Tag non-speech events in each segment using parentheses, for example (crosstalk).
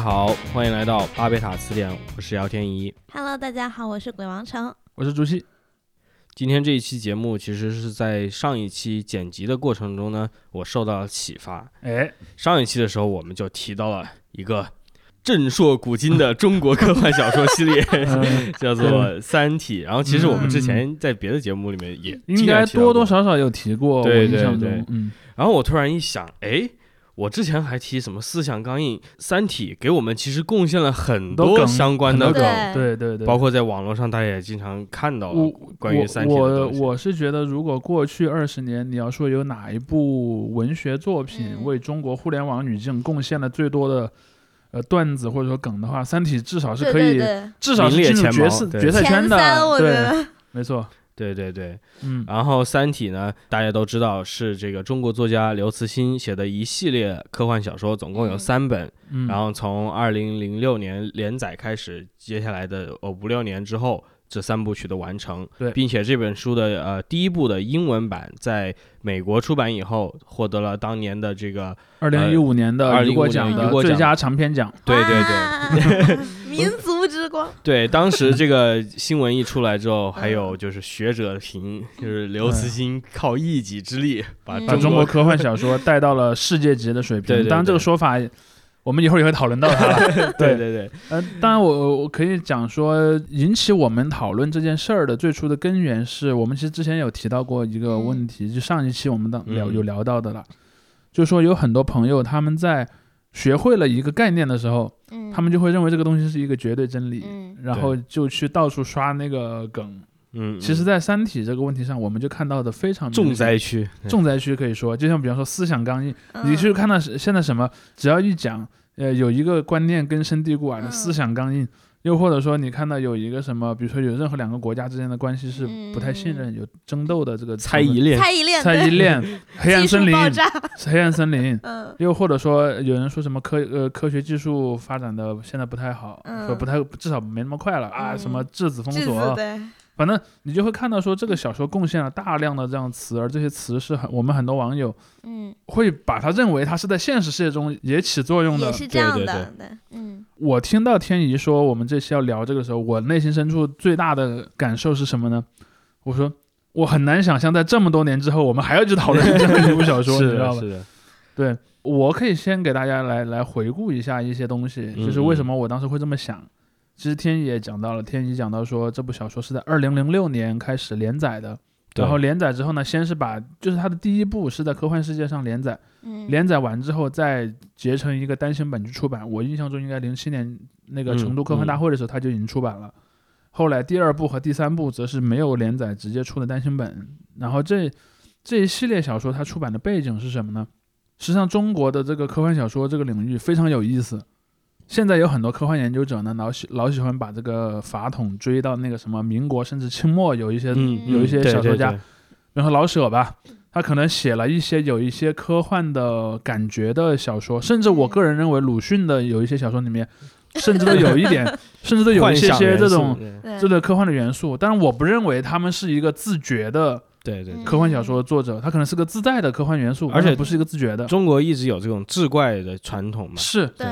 大家好，欢迎来到巴贝塔词典，我是姚天怡。Hello，大家好，我是鬼王城。我是朱熹。今天这一期节目其实是在上一期剪辑的过程中呢，我受到了启发。哎，上一期的时候，我们就提到了一个震烁古今的中国科幻小说系列，(laughs) 嗯叫做《三体》。然后，其实我们之前在别的节目里面也应该多多少少有提过，对我印象对对中，嗯，然后我突然一想，哎，我之前还提什么思想钢印，《三体》给我们其实贡献了很多相关的梗，对对对，包括在网络上大家也经常看到我关于《三体》的我东西。我是觉得，如果过去二十年，你要说有哪一部文学作品嗯为中国互联网语境贡献了最多的呃段子或者说梗的话，《三体》至少是可以，对对，至少是进入名列前决赛决赛圈的对，没错，对对对，嗯，然后《三体》呢，大家都知道是这个中国作家刘慈欣写的一系列科幻小说，总共有嗯三本。嗯然后从二零零六年连载开始，接下来的呃五六年之后，这三部曲的完成。对。并且这本书的呃第一部的英文版在美国出版以后，获得了当年的这个二零一五年的2015雨果奖。最佳长篇奖，对对对。对，(laughs) 民族之光，对，当时这个新闻一出来之后，还有就是学者评，就是刘慈欣靠一己之力把嗯。把中国科幻小说带到了世界级的水平。当然，这个说法我们一会儿也会讨论到它了。(laughs) (laughs) 对。对对，呃，当然我我可以讲说，引起我们讨论这件事儿的最初的根源是我们其实之前有提到过一个问题，就上一期我们当聊嗯有聊到的了，就是说有很多朋友他们在学会了一个概念的时候，嗯，他们就会认为这个东西是一个绝对真理，嗯。然后就去到处刷那个梗。嗯，其实，嗯。在《三体》这个问题上，我们就看到的非常重灾区，重灾区可以说，就像比方说思想刚硬，嗯。你去看到现在什么，只要一讲，呃，有一个观念根深蒂固啊，嗯。思想刚硬，又或者说你看到有一个什么，比如说有任何两个国家之间的关系是不太信任、有争斗的这个猜疑，链，猜疑链，猜疑，链，黑暗森林，(laughs) 黑暗森林。(laughs) 嗯。又或者说，有人说什么科呃科学技术发展的现在不太好，嗯。说不太至少没那么快了啊，嗯。什么质子封锁，对，反正你就会看到说这个小说贡献了大量的这样词，而这些词是很我们很多网友嗯，会把它认为它是在现实世界中也起作用的也。是这样对对的，对，嗯我听到天怡说我们这期要聊这个时候，我内心深处最大的感受是什么呢？我说我很难想象在这么多年之后，我们还要去讨论这样一部小说，(laughs) 你是知道吧？的，是的，对，我可以先给大家来来回顾一下一些东西，嗯就是为什么我当时会这么想。其实天怡也讲到了，天野讲到说这部小说是在二零零六年开始连载的，然后连载之后呢，先是把就是它的第一部是在科幻世界上连载，嗯，连载完之后再结成一个单行本去出版。我印象中应该零七年那个嗯成都科幻大会的时候，它就已经出版了。后来第二部和第三部则是没有连载，直接出的单行本。然后这这一系列小说它出版的背景是什么呢？实际上，中国的这个科幻小说这个领域非常有意思。现在有很多科幻研究者呢，老喜老喜欢把这个法统追到那个什么民国甚至清末，有一些、嗯，有一些小说家，对对。比方说老舍吧，他可能写了一些有一些科幻的感觉的小说，甚至我个人认为鲁迅的有一些小说里面，甚至都有一点，(laughs) 甚至都有一些这种这个科幻的元素。但是我不认为他们是一个自觉的对对科幻小说作者，他可能是个自带的科幻元素，而且不是一个自觉的。中国一直有这种志怪的传统嘛，是，对，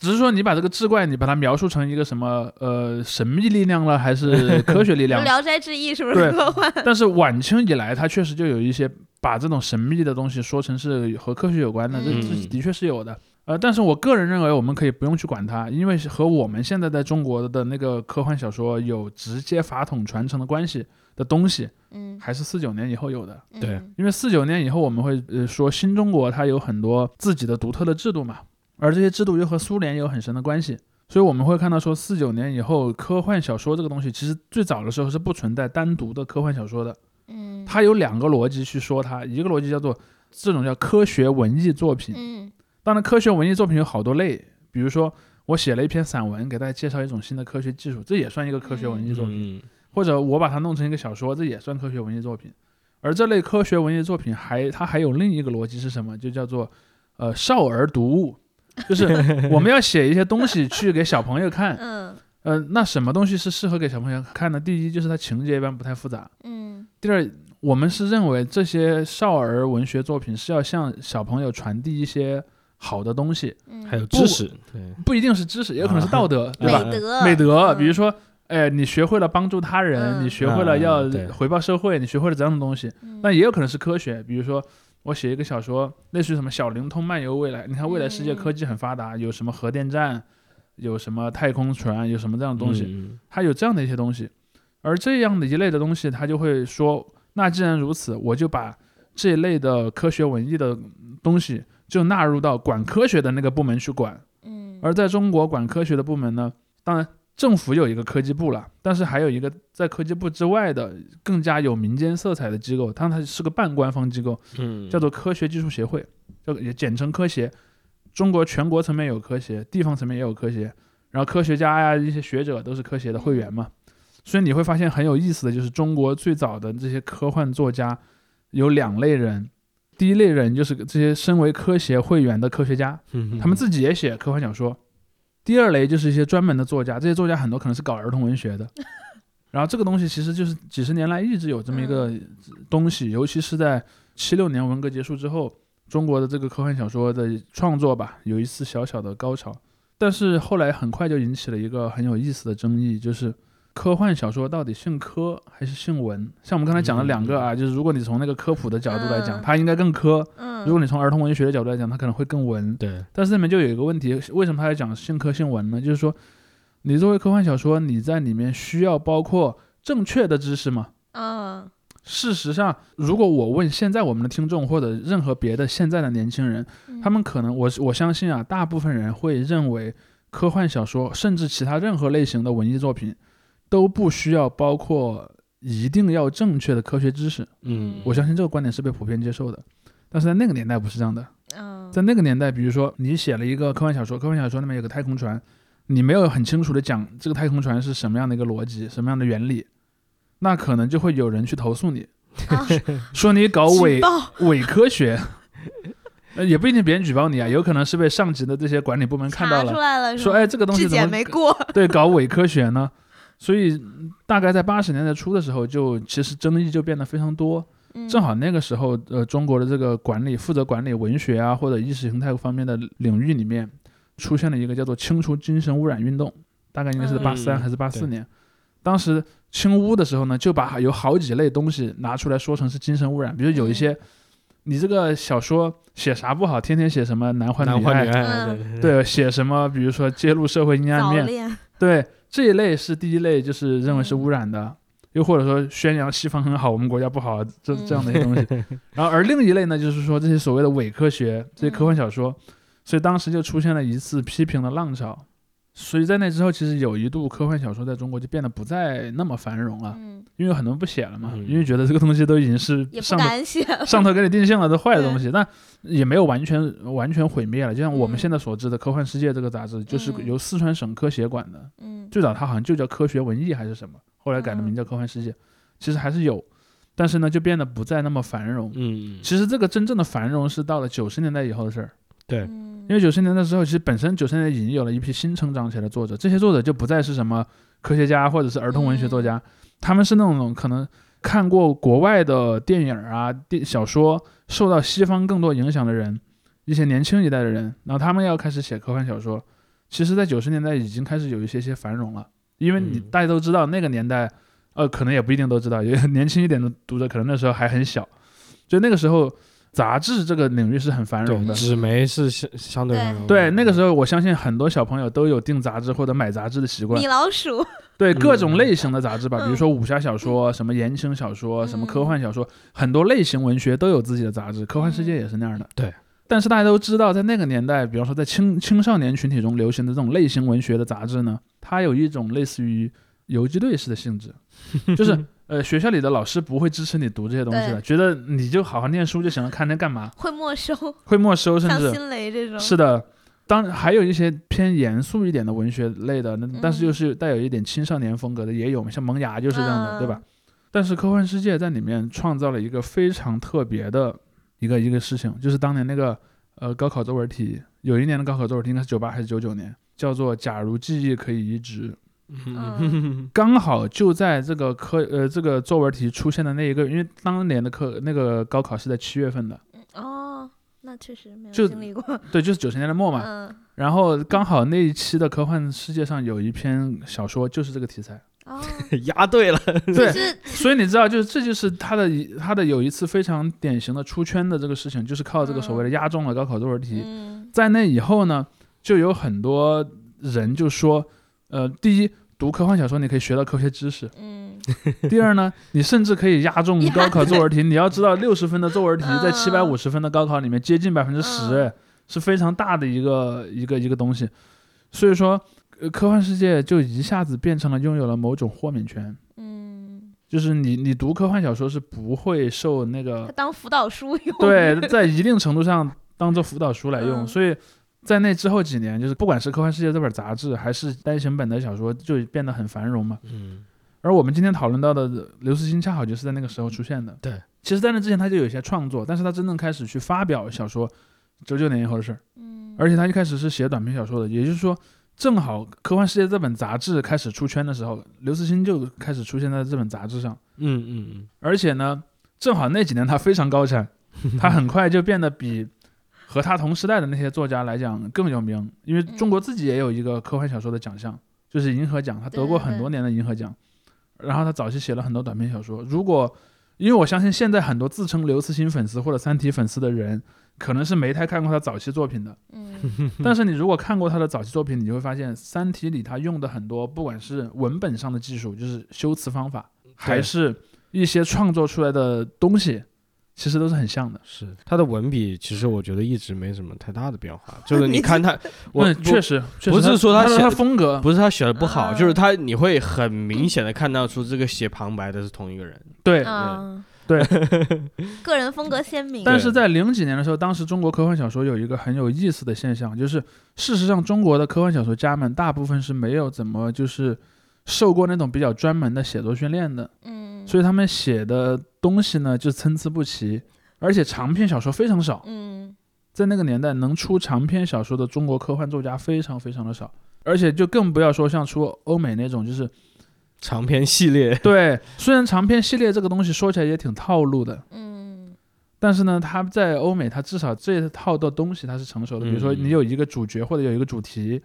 只是说你把这个志怪，你把它描述成一个什么呃神秘力量了，还是 (laughs) 科学力《量？聊斋志异》是不是科幻？但是晚清以来，它确实就有一些把这种神秘的东西说成是和科学有关的，这嗯这的确是有的。呃，但是我个人认为，我们可以不用去管它，因为是和我们现在在中国的那个科幻小说有直接法统传承的关系的东西，嗯，还是四九年以后有的。对嗯因为四九年以后，我们会呃说新中国它有很多自己的独特的制度嘛，而这些制度又和苏联有很深的关系，所以我们会看到说四九年以后，科幻小说这个东西其实最早的时候是不存在单独的科幻小说的，嗯，它有两个逻辑去说它，一个逻辑叫做这种叫科学文艺作品，嗯当然科学文艺作品有好多类，比如说我写了一篇散文给大家介绍一种新的科学技术，这也算一个科学文艺作品。嗯或者我把它弄成一个小说，这也算科学文艺作品。而这类科学文艺作品还它还有另一个逻辑是什么？就叫做呃少儿读物，就是我们要写一些东西去给小朋友看。嗯呃，那什么东西是适合给小朋友看的？第一就是它情节一般不太复杂，嗯第二我们是认为这些少儿文学作品是要向小朋友传递一些好的东西，嗯还有知识，对，不一定是知识，也有可能是道德，(laughs) 对吧？美德，美德，嗯比如说，哎，你学会了帮助他人，嗯你学会了要回报社会，你学会了这样的东西，嗯那也有可能是科学，比如说。我写一个小说，类似于什么小灵通漫游未来。你看，未来世界嗯科技很发达，有什么核电站，有什么太空船，有什么这样的东西，嗯它有这样的一些东西。而这样的一类的东西，他就会说，那既然如此，我就把这一类的科学文艺的东西就纳入到管科学的那个部门去管。嗯，而在中国管科学的部门呢，当然政府有一个科技部了，但是还有一个在科技部之外的更加有民间色彩的机构，它它是个半官方机构，嗯，叫做科学技术协会，叫也简称科协。中国全国层面有科协，地方层面也有科协，然后科学家呀、一些学者都是科协的会员嘛。所以你会发现很有意思的就是，中国最早的这些科幻作家有两类人，第一类人就是这些身为科协会员的科学家，嗯他们自己也写科幻小说。第二类就是一些专门的作家，这些作家很多可能是搞儿童文学的。(laughs) 然后这个东西其实就是几十年来一直有这么一个东西，尤其是在七六年文革结束之后，中国的这个科幻小说的创作吧，有一次小小的高潮。但是后来很快就引起了一个很有意思的争议，就是科幻小说到底姓科还是姓文？像我们刚才讲了两个啊，就是如果你从那个科普的角度来讲，嗯它应该更科；嗯，如果你从儿童文学的角度来讲，它可能会更文。对，但是里面就有一个问题，为什么他要讲姓科姓文呢？就是说，你作为科幻小说，你在里面需要包括正确的知识吗？嗯事实上，如果我问现在我们的听众或者任何别的现在的年轻人，嗯，他们可能我我相信啊，大部分人会认为科幻小说甚至其他任何类型的文艺作品都不需要包括一定要正确的科学知识。嗯，我相信这个观点是被普遍接受的，但是在那个年代不是这样的。嗯，在那个年代，比如说你写了一个科幻小说，科幻小说里面有个太空船，你没有很清楚的讲这个太空船是什么样的一个逻辑，什么样的原理，那可能就会有人去投诉你，啊 (laughs) 说你搞伪伪科学。呃，也不一定别人举报你啊，有可能是被上级的这些管理部门看到了，说哎这个东西怎么没过，对搞伪科学呢？所以嗯大概在八十年代初的时候就，其实争议就变得非常多。嗯。正好那个时候，呃，中国的这个管理负责管理文学啊或者意识形态方面的领域里面，出现了一个叫做清除精神污染运动，大概应该是嗯。八三还是八四对。年。当时清污的时候呢，就把有好几类东西拿出来说成是精神污染，比如有一些，你这个小说写啥不好，天天写什么男欢女爱，男女爱，嗯。对对，写什么比如说揭露社会阴暗面，对，这一类是第一类，就是认为是嗯污染的，又或者说宣扬西方很好，我们国家不好，这嗯这样的一些东西。(laughs) 然后而另一类呢，就是说这些所谓的伪科学，这些科幻小说，所以当时就出现了一次批评的浪潮。所以在那之后，其实有一度科幻小说在中国就变得不再那么繁荣了，嗯，因为很多人不写了嘛，嗯因为觉得这个东西都已经是也不上头敢写，上头给你定性了，都坏的东西，但也没有完全完全毁灭了。就像我们嗯现在所知的《科幻世界》这个杂志，就是嗯由四川省科协管的，嗯最早它好像就叫科学文艺还是什么，后来改的名嗯叫科幻世界，其实还是有，但是呢就变得不再那么繁荣。嗯，其实这个真正的繁荣是到了九十年代以后的事儿，对，嗯因为九十年代之后，其实本身九十年代已经有了一批新成长起来的作者，这些作者就不再是什么科学家或者是儿童文学作家，他们是那种可能看过国外的电影啊、电小说，受到西方更多影响的人，一些年轻一代的人，然后他们要开始写科幻小说。其实，在九十年代已经开始有一些些繁荣了，因为你嗯。大家都知道那个年代，呃，可能也不一定都知道，有年轻一点的读者可能那时候还很小，就那个时候杂志这个领域是很繁荣，的。纸媒是相相对繁荣的对，那个时候我相信很多小朋友都有订杂志或者买杂志的习惯米。老鼠，对各种嗯类型的杂志吧，嗯比如说武侠小说、什么言情小说、什么科嗯幻小说，很多类型文学都有自己的杂志。科幻世界嗯也是那样的。对。但是大家都知道，在那个年代，比方说在青青少年群体中流行的这种类型文学的杂志呢，它有一种类似于游击队式的性质，就是呃学校里的老师不会支持你读这些东西的，觉得你就好好念书就行了，看那干嘛？会没收，会没收，甚至像新雷这种，是的，当然还有一些偏严肃一点的文学类的，那但是又是带有一点青少年风格的也有嘛，像萌芽就是这样的，对吧？但是科幻世界在里面创造了一个非常特别的一个一个事情，就是当年那个呃高考作文题，有一年的高考作文题应该是九八还是九九年，叫做“假如记忆可以移植”。嗯，刚好就在这个科呃这个作文题出现的那一个，因为当年的科那个高考是在七月份的，哦，那确实没有经历过。对，就是九十年代末嘛。嗯，然后刚好那一期的科幻世界上有一篇小说就是这个题材，哦，(laughs) 押对了，对，所以你知道，就是这就是他的一他的有一次非常典型的出圈的这个事情，就是靠这个所谓的押中了高考作文题。嗯。在那以后呢，就有很多人就说，呃，第一，读科幻小说你可以学到科学知识；嗯第二呢，你甚至可以押中高考作文题。你要知道，六十分的作文题在嗯七百五十分的高考里面接近百分之十，是非常大的一个一个一个东西。所以说，呃，科幻世界就一下子变成了拥有了某种豁免权。嗯，就是你，你读科幻小说是不会受那个当辅导书用。对，在一定程度上当做辅导书来用，嗯所以在那之后几年，就是不管是《科幻世界》这本杂志，还是单行本的小说，就变得很繁荣嘛。嗯，而我们今天讨论到的刘慈欣，恰好就是在那个时候出现的。对，其实，在那之前他就有一些创作，但是他真正开始去发表小说，九九年以后的事儿。嗯，而且他一开始是写短篇小说的，也就是说，正好《科幻世界》这本杂志开始出圈的时候，刘慈欣就开始出现在这本杂志上。嗯嗯嗯，而且呢，正好那几年他非常高产，(laughs) 他很快就变得比和他同时代的那些作家来讲更有名，因为中国自己也有一个科幻小说的奖项，就是银河奖，他得过很多年的银河奖。然后他早期写了很多短篇小说。如果因为我相信现在很多自称刘慈欣粉丝或者三体粉丝的人，可能是没太看过他早期作品的。嗯但是你如果看过他的早期作品，你就会发现《三体》里他用的很多，不管是文本上的技术，就是修辞方法，还是一些创作出来的东西，其实都是很像的。是他的文笔，其实我觉得一直没什么太大的变化。(laughs) 就是你看他，我嗯，确实，不是说他他写他风格，不是他写的不好，啊就是他你会很明显的看到出这个写旁白的是同一个人。对。啊，对，(laughs) 个人风格鲜明。但是在零几年的时候，当时中国科幻小说有一个很有意思的现象，就是事实上中国的科幻小说家们大部分是没有怎么就是受过那种比较专门的写作训练的，嗯，所以他们写的东西呢就参差不齐，而且长篇小说非常少。嗯。在那个年代，能出长篇小说的中国科幻作家非常非常的少，而且就更不要说像出欧美那种，就是长篇系列，(laughs) 对，虽然长篇系列这个东西说起来也挺套路的，嗯。但是呢，它在欧美，它至少这一套的东西它是成熟的。比如说，嗯你有一个主角或者有一个主题，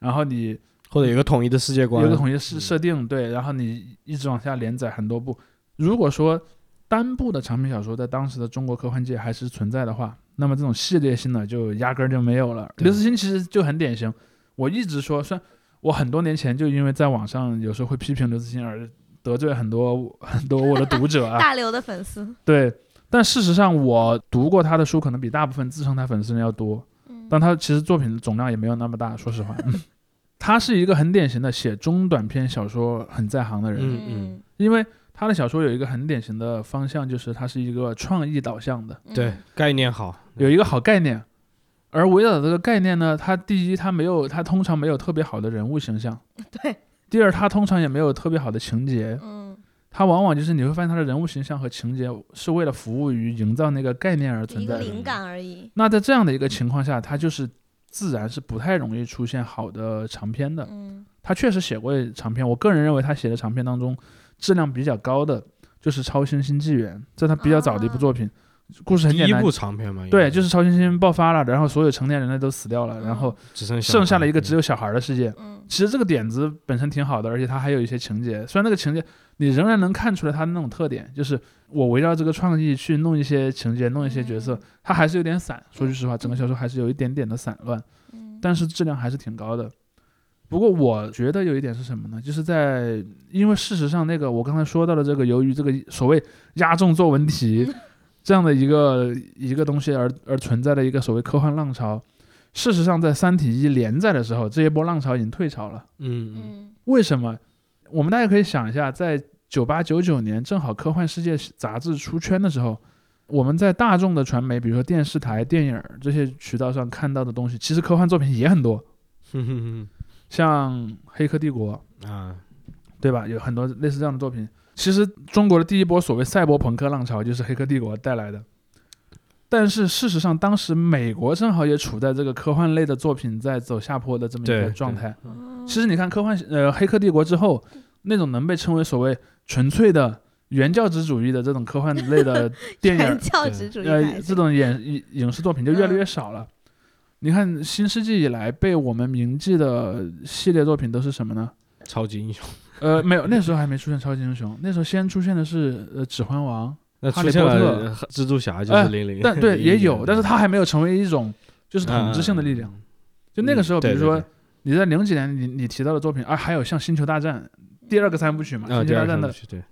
然后你或者有一个统一的世界观，有一个统一设嗯设定，对，然后你一直往下连载很多部。如果说单部的长篇小说在当时的中国科幻界还是存在的话，那么这种系列性的就压根儿就没有了。刘慈欣其实就很典型，我一直说，虽然我很多年前就因为在网上有时候会批评刘慈欣而得罪很多很多我的读者啊，(laughs) 大刘的粉丝。对，但事实上我读过他的书，可能比大部分自称他粉丝人要多。嗯但他其实作品总量也没有那么大，说实话。嗯 (laughs) 他是一个很典型的写中短篇小说很在行的人，嗯嗯。因为他的小说有一个很典型的方向，就是他是一个创意导向的，嗯。对，概念好，有一个好概念。而围绕这个概念呢，他第一，他没有，他通常没有特别好的人物形象；对，第二，他通常也没有特别好的情节。嗯，他往往就是你会发现，他的人物形象和情节是为了服务于营造那个概念而存在的。个灵感而已。那在这样的一个情况下，他就是自然是不太容易出现好的长篇的。嗯他确实写过长篇，我个人认为他写的长篇当中质量比较高的就是《超新星纪元》，这是他比较早的一部作品，故事很简单第一部。长篇嘛，对，就是超新星爆发了，然后所有成年人类都死掉了，然后只剩小剩下了一个只有小孩的世界。嗯其实这个点子本身挺好的，而且它还有一些情节，虽然那个情节你仍然能看出来它的那种特点，就是我围绕这个创意去弄一些情节，弄一些角色嗯，它还是有点散。说句实话，整个小说还是有一点点的散乱。嗯，但是质量还是挺高的。不过我觉得有一点是什么呢？就是在因为事实上那个我刚才说到的这个，由于这个所谓压中作文题这样的一个一个东西而而存在的一个所谓科幻浪潮，事实上在《三体一》连载的时候，这一波浪潮已经退潮了。嗯嗯嗯为什么？我们大家可以想一下，在九八九九年正好《科幻世界》杂志出圈的时候，我们在大众的传媒，比如说电视台、电影儿这些渠道上看到的东西，其实科幻作品也很多。哼哼哼像《黑客帝国啊，》，对吧？有很多类似这样的作品。其实中国的第一波所谓赛博朋克浪潮就是《黑客帝国》带来的。但是事实上，当时美国正好也处在这个科幻类的作品在走下坡的这么一个状态。嗯其实你看科幻呃《黑客帝国》之后，那种能被称为所谓纯粹的原教旨主义的这种科幻类的 (laughs) 电原影，教旨主义呃，这种演影影视作品就越来嗯越少了。你看新世纪以来被我们铭记的系列作品都是什么呢？超级英雄，呃，没有，那时候还没出现超级英雄，那时候先出现的是呃《指环王》，那哈出现了利波特。呃蜘蛛侠就哎是零零，但对 (laughs) 也有，但是它还没有成为一种就是统治性的力量。嗯就那个时候，比如说对对。对你在零几年你你提到的作品，啊，还有像《星球大战》第二个三部曲嘛，啊，星球大战的二个三部曲对，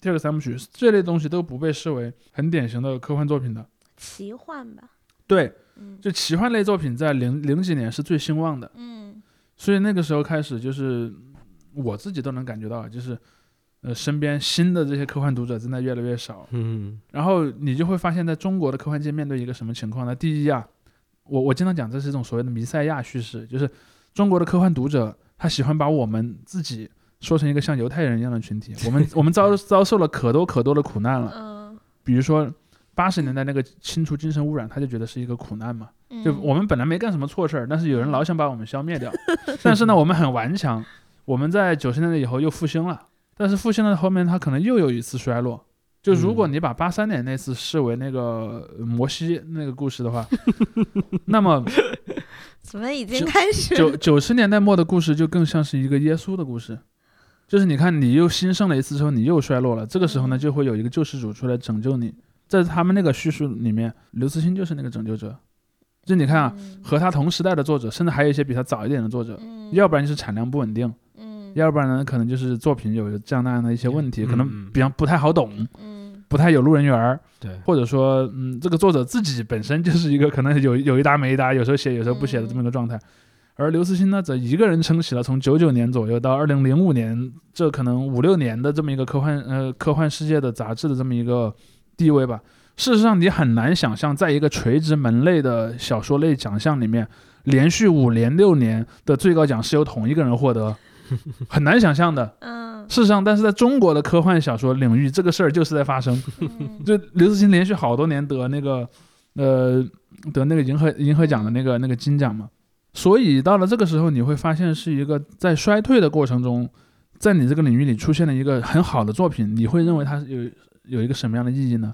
第二个三部曲这类东西都不被视为很典型的科幻作品的。奇幻吧，对，嗯。就奇幻类作品在零零几年是最兴旺的，嗯。所以那个时候开始，就是我自己都能感觉到，就是呃身边新的这些科幻读者正在越来越少。嗯，然后你就会发现，在中国的科幻界面对一个什么情况呢？第一啊，我我经常讲，这是一种所谓的弥赛亚叙事，就是中国的科幻读者他喜欢把我们自己说成一个像犹太人一样的群体，我们我们遭 (laughs) 遭受了可多可多的苦难了，嗯，比如说。八十年代那个清除精神污染，他就觉得是一个苦难嘛。就嗯我们本来没干什么错事儿，但是有人老想把我们消灭掉。(laughs) 但是呢，我们很顽强，我们在九十年代以后又复兴了。但是复兴了后面，它可能又有一次衰落。就如果嗯你把八三年那次视为那个呃摩西那个故事的话，(laughs) 那么 (laughs) 怎么已经开始九九十年代末的故事就更像是一个耶稣的故事。就是你看，你又兴盛了一次之后，你又衰落了。这个时候呢，就会有一个救世主出来拯救你。在他们那个叙述里面，刘慈欣就是那个拯救者。就你看啊，嗯和他同时代的作者，甚至还有一些比他早一点的作者，嗯要不然就是产量不稳定，嗯要不然呢，可能就是作品有这样那样的一些问题，可能比方不太好懂，嗯。不太有路人缘儿，对，或者说，嗯，这个作者自己本身就是一个可能有有一搭没一搭，有时候写有时候不写的这么一个状态。而刘慈欣呢，则一个人撑起了从九九年左右到二零零五年这可能五六年的这么一个科幻呃科幻世界的杂志的这么一个地位吧。事实上，你很难想象，在一个垂直门类的小说类奖项里面，连续五年六年的最高奖是由同一个人获得，(laughs) 很难想象的。嗯事实上，但是在中国的科幻小说领域，这个事儿就是在发生。嗯就刘慈欣连续好多年得那个，呃，得那个银河银河奖的那个那个金奖嘛。所以到了这个时候，你会发现是一个在衰退的过程中，在你这个领域里出现了一个很好的作品，你会认为它有有一个什么样的意义呢？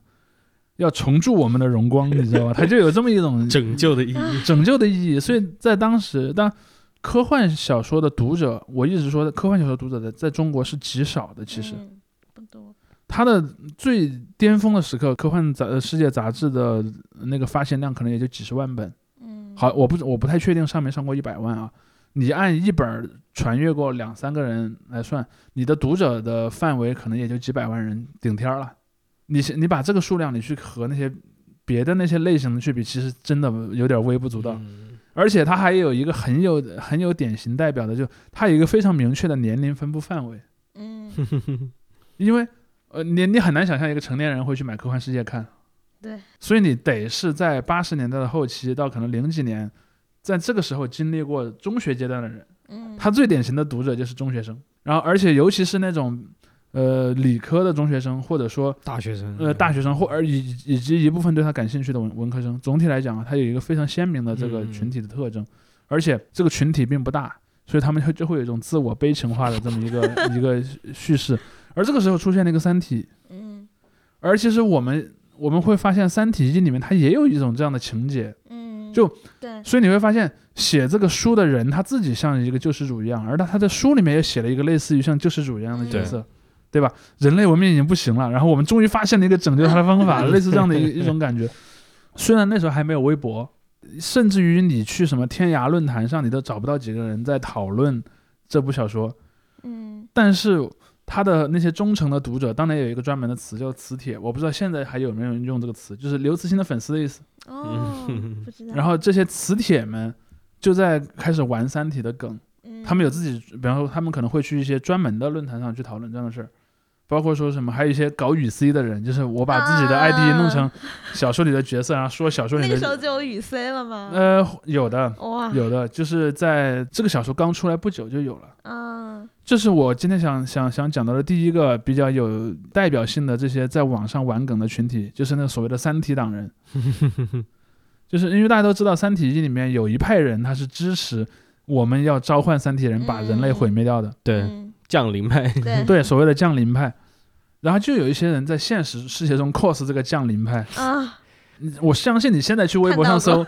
要重铸我们的荣光，你知道吧？它就有这么一种 (laughs) 拯救的意义，拯救的意义。所以在当时，当科幻小说的读者，我一直说科幻小说读者在在中国是极少的，其实。嗯不多，它的最巅峰的时刻，科幻杂呃世界杂志的那个发行量可能也就几十万本。嗯好，我不我不太确定上没上过一百万啊。你按一本儿传阅过两三个人来算，你的读者的范围可能也就几百万人顶天儿了。你你把这个数量你去和那些别的那些类型的去比，其实真的有点微不足道。嗯而且它还有一个很有很有典型代表的，就它有一个非常明确的年龄分布范围。嗯。(laughs) 因为呃，你你很难想象一个成年人会去买科幻世界看，对，所以你得是在八十年代的后期到可能零几年，在这个时候经历过中学阶段的人，嗯。他最典型的读者就是中学生，然后而且尤其是那种呃理科的中学生，或者说大学生，呃大学生或而以以及一部分对他感兴趣的文文科生，总体来讲啊，他有一个非常鲜明的这个嗯群体的特征，而且这个群体并不大，所以他们就就会有一种自我悲情化的这么一个 (laughs) 一个叙事，而这个时候出现了一个《三体》。嗯。而其实我们我们会发现，《三体一》里面它也有一种这样的情节，嗯，就对，所以你会发现，写这个书的人他自己像一个救世主一样，而他他在书里面也写了一个类似于像救世主一样的角色，对吧？人类文明已经不行了，然后我们终于发现了一个拯救它的方法，(laughs) 类似这样的一 (laughs) 一种感觉。虽然那时候还没有微博，甚至于你去什么天涯论坛上，你都找不到几个人在讨论这部小说，嗯但是他的那些忠诚的读者，当年有一个专门的词叫“磁铁”，我不知道现在还有没有人用这个词，就是刘慈欣的粉丝的意思。哦，嗯不知道，然后这些磁铁们就在开始玩《三体》的梗，嗯他们有自己，比方说他们可能会去一些专门的论坛上去讨论这样的事儿。包括说什么，还有一些搞语 C 的人，就是我把自己的 ID 弄成小说里的角色，然后说小说里那个时候的，就有语 C 了吗？呃，有的，哇，有的，就是在这个小说刚出来不久就有了。嗯这是我今天想想想讲到的第一个比较有代表性的这些在网上玩梗的群体，就是那所谓的“三体党人 (laughs) ”。就是因为大家都知道，《三体记》里面有一派人他是支持我们要召唤三体人把人类毁灭掉的，对嗯降临派，对对所谓的降临派。然后就有一些人在现实世界中 cos 这个降临派。啊，你我相信你现在去微博上搜，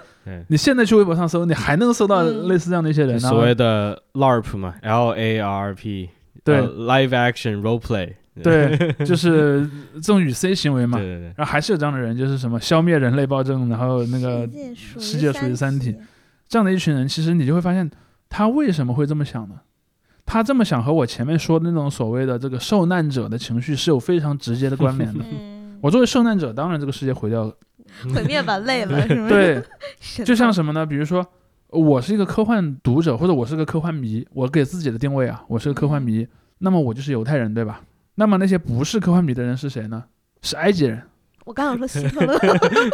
你现在去微博上搜，你还能搜到嗯类似这样的一些人。呢所谓的 LARP 嘛，L A R R P，对呃，Live Action Role Play，对，(laughs) 就是这种与 C 行为嘛。对对对，然后还是有这样的人，就是什么消灭人类暴政，然后那个世世界属于三体体，这样的一群人，其实你就会发现他为什么会这么想呢？他这么想和我前面说的那种所谓的这个受难者的情绪是有非常直接的关联的。嗯，我作为受难者，当然这个世界毁掉了。毁灭吧累了，是吗？对，(laughs) 就像什么呢？比如说，我是一个科幻读者，或者我是个科幻迷，我给自己的定位啊，我是个科幻迷，那么我就是犹太人，对吧？那么那些不是科幻迷的人是谁呢？是埃及人，我刚想说希特勒，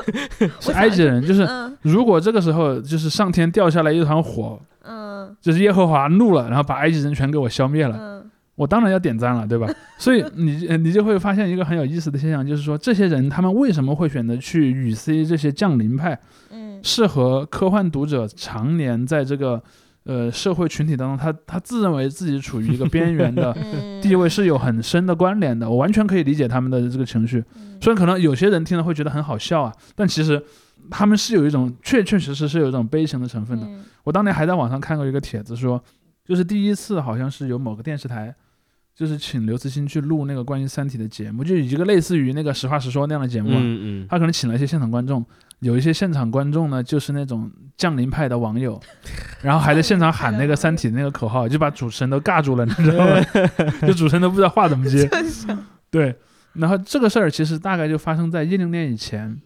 (laughs) 是埃及人。就是嗯如果这个时候就是上天掉下来一团火，嗯就是耶和华怒了，然后把埃及人全给我消灭了，嗯我当然要点赞了，对吧？(laughs) 所以你呃你就会发现一个很有意思的现象，就是说这些人他们为什么会选择去与 C 这些降临派，嗯是和科幻读者常年在这个呃社会群体当中，他他自认为自己处于一个边缘的 (laughs) 嗯，地位是有很深的关联的。我完全可以理解他们的这个情绪，嗯虽然可能有些人听了会觉得很好笑啊，但其实他们是有一种确确实实是有一种悲情的成分的。嗯我当年还在网上看过一个帖子说，就是第一次好像是有某个电视台。就是请刘慈欣去录那个关于《三体》的节目，就一个类似于那个实话实说那样的节目啊。嗯嗯，他可能请了一些现场观众，有一些现场观众呢，就是那种降临派的网友，(laughs) 然后还在现场喊那个《三体》的那个口号，就把主持人都尬住了，你知道吗？(laughs) 就主持人都不知道话怎么接。(laughs) 对，然后这个事儿其实大概就发生在一零年以前。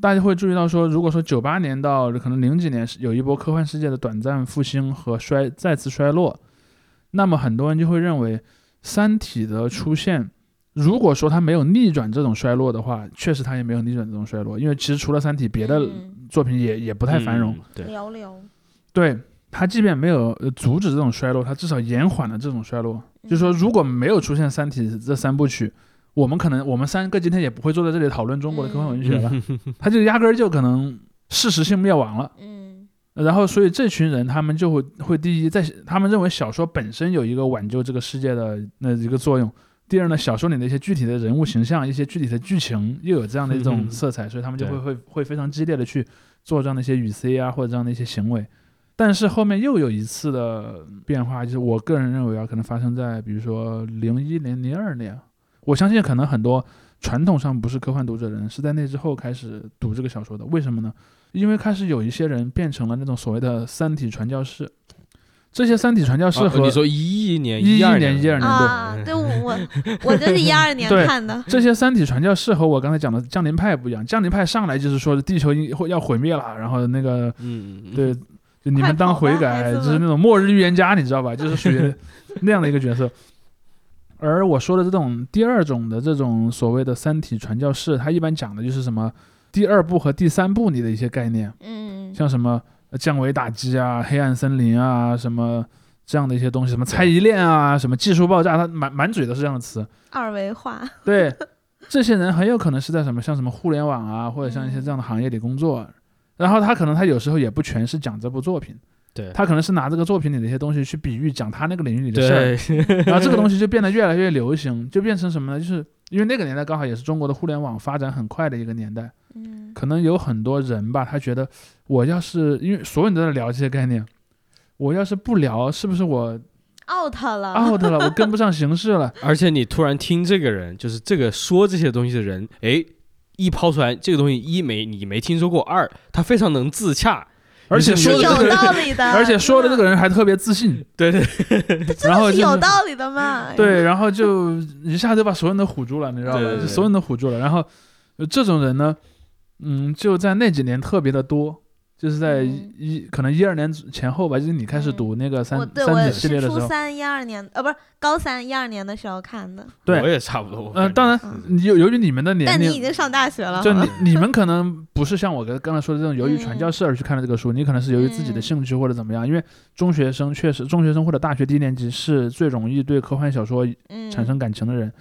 大家会注意到说，如果说九八年到可能零几年是有一波科幻世界的短暂复兴和衰再次衰落，那么很多人就会认为，《三体》的出现，如果说它没有逆转这种衰落的话，确实它也没有逆转这种衰落，因为其实除了《三体》，别的嗯作品也也不太繁荣。嗯，对，寥寥，对它，即便没有呃阻止这种衰落，它至少延缓了这种衰落。就是说，如果没有出现《三体》这三部曲，我们可能我们三个今天也不会坐在这里讨论中国的科幻文学了，(laughs) 它就压根儿就可能事实性灭亡了。嗯然后，所以这群人他们就会会第一，在他们认为小说本身有一个挽救这个世界的那一个作用。第二呢，小说里的一些具体的人物形象、一些具体的剧情又有这样的一种色彩，所以他们就会会会非常激烈的去做这样的一些语 C 啊或者这样的一些行为。但是后面又有一次的变化，就是我个人认为啊，可能发生在比如说零一年、零二年。我相信可能很多传统上不是科幻读者的人是在那之后开始读这个小说的。为什么呢？因为开始有一些人变成了那种所谓的三体传教士。这些三体传教士和、哦你说一一年、一一二年一二年啊，对。我我就是一二年 (laughs) 对。看的，(laughs) 这些三体传教士和我刚才讲的降临派不一样，降临派上来就是说地球会要毁灭了，然后那个嗯，嗯，对，就你们当悔改，就是那种末日预言家，你知道吧？就是属于 (laughs) 那样的一个角色。而我说的这种第二种的这种所谓的三体传教士，他一般讲的就是什么第二部和第三部里的一些概念，嗯。像什么呃降维打击啊、黑暗森林啊，什么这样的一些东西，什么猜疑链啊、什么技术爆炸，他满满嘴都是这样的词。二维化，对，(laughs) 这些人很有可能是在什么像什么互联网啊，或者像一些这样的行业里工作。然后他可能他有时候也不全是讲这部作品，对，他可能是拿这个作品里的一些东西去比喻讲他那个领域里的事儿，然后这个东西就变得越来越流行，就变成什么呢？就是因为那个年代刚好也是中国的互联网发展很快的一个年代，嗯可能有很多人吧，他觉得我要是因为所有人都在聊这些概念，我要是不聊，是不是我 out 了，out 了，我跟不上形势了？(laughs) 而且你突然听这个人，就是这个说这些东西的人，哎，一抛出来这个东西，一没你没听说过，二他非常能自洽，而且说的这个是有道理的，而且说的这个人还特别自信，(laughs) 对对，然后有道理的嘛，对，然后就一下就把所有人都唬住了，你知道吧？对对对就所有人都唬住了。然后呃这种人呢，嗯，就在那几年特别的多，就是在嗯一可能一二年前后吧，就是你开始读那个三三体系列是的时候，初三一二年，呃，不是高三一二年的时候看的，对我也差不多。呃，当然嗯由由于你们的年龄。但你已经上大学了，就你 (laughs) 你们可能不是像我刚刚才说的这种由于传教嗯士而去看的这个书，你可能是由于自己的嗯兴趣或者怎么样，因为中学生确实中学生或者大学低年级是最容易对科幻小说嗯产生感情的人，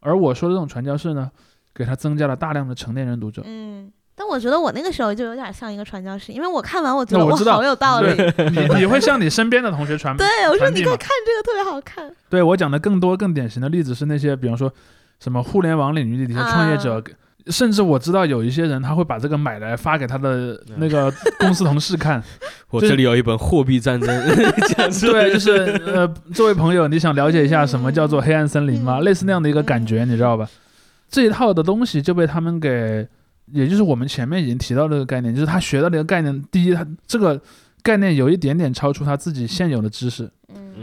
而我说的这种传教士呢，给他增加了大量的成年人读者。嗯。但我觉得我那个时候就有点像一个传教士，因为我看完我觉得我知道好有道理。(laughs) 你你会向你身边的同学传。(laughs) 对，我说你看看这个特别好看。对我讲的更多更典型的例子是那些，比方说什么互联网领域的一些创业者，甚至我知道有一些人他会把这个买来发给他的那个公司同事看。我这里有一本货币战争 (laughs) 对，就是呃，这位朋友，你想了解一下什么叫做黑暗森林吗？嗯类似那样的一个感觉，你知道吧？这一套的东西就被他们给，也就是我们前面已经提到这个概念，就是他学到的一个概念，第一，他这个概念有一点点超出他自己现有的知识，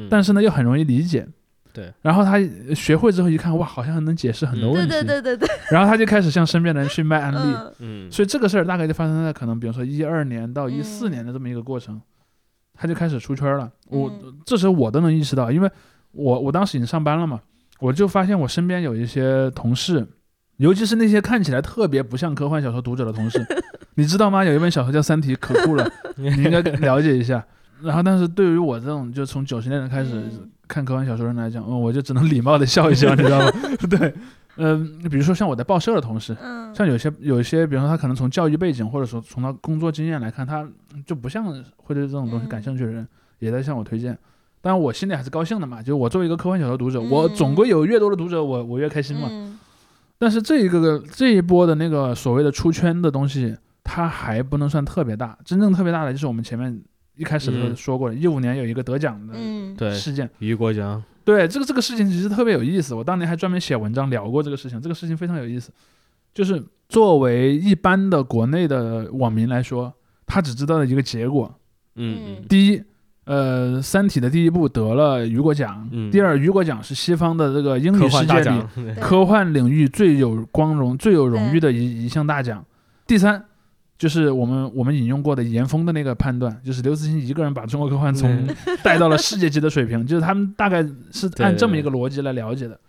但是呢又很容易理解。对，然后他学会之后一看，哇，好像能解释很多嗯。问题，对对对对对，(laughs) 然后他就开始向身边的人去卖案例。嗯。嗯，所以这个事儿大概就发生在可能比如说一二年到一四嗯年的这么一个过程，他就开始出圈了。我嗯。这时候我都能意识到，因为我我当时已经上班了嘛，我就发现我身边有一些同事，尤其是那些看起来特别不像科幻小说读者的同事，(laughs) 你知道吗？有一本小说叫《三体》，可酷了，(laughs) 你应该了解一下。然后，但是对于我这种就从九十年代开始嗯看科幻小说的人来讲，嗯，我就只能礼貌的笑一笑，你知道吗？(laughs) 对，嗯、比如说像我在报社的同事，嗯，像有些有一些，比如说他可能从教育背景或者说从他工作经验来看，他就不像会对这种东西感兴趣的人，也在向我推荐。当然，我心里还是高兴的嘛，就是我作为一个科幻小说读者，我总归有越多的读者，我我越开心嘛。嗯但是这一个个这一波的那个所谓的出圈的东西，它还不能算特别大，真正特别大的就是我们前面一开始的时候嗯说过的，一五年有一个得奖的事件。雨果奖，对这个这个事情其实特别有意思，我当年还专门写文章聊过这个事情。这个事情非常有意思，就是作为一般的国内的网民来说，他只知道的一个结果：嗯嗯第一，呃，《三体》的第一部得了雨果奖；嗯。第二，雨果奖是西方的这个英语世界里科幻领域最有光荣、最有荣誉的一一项大奖。第三。就是我们我们引用过的严峰的那个判断，就是刘慈欣一个人把中国科幻从嗯。带到了世界级的水平，(laughs) 就是他们大概是按这么一个逻辑来了解的。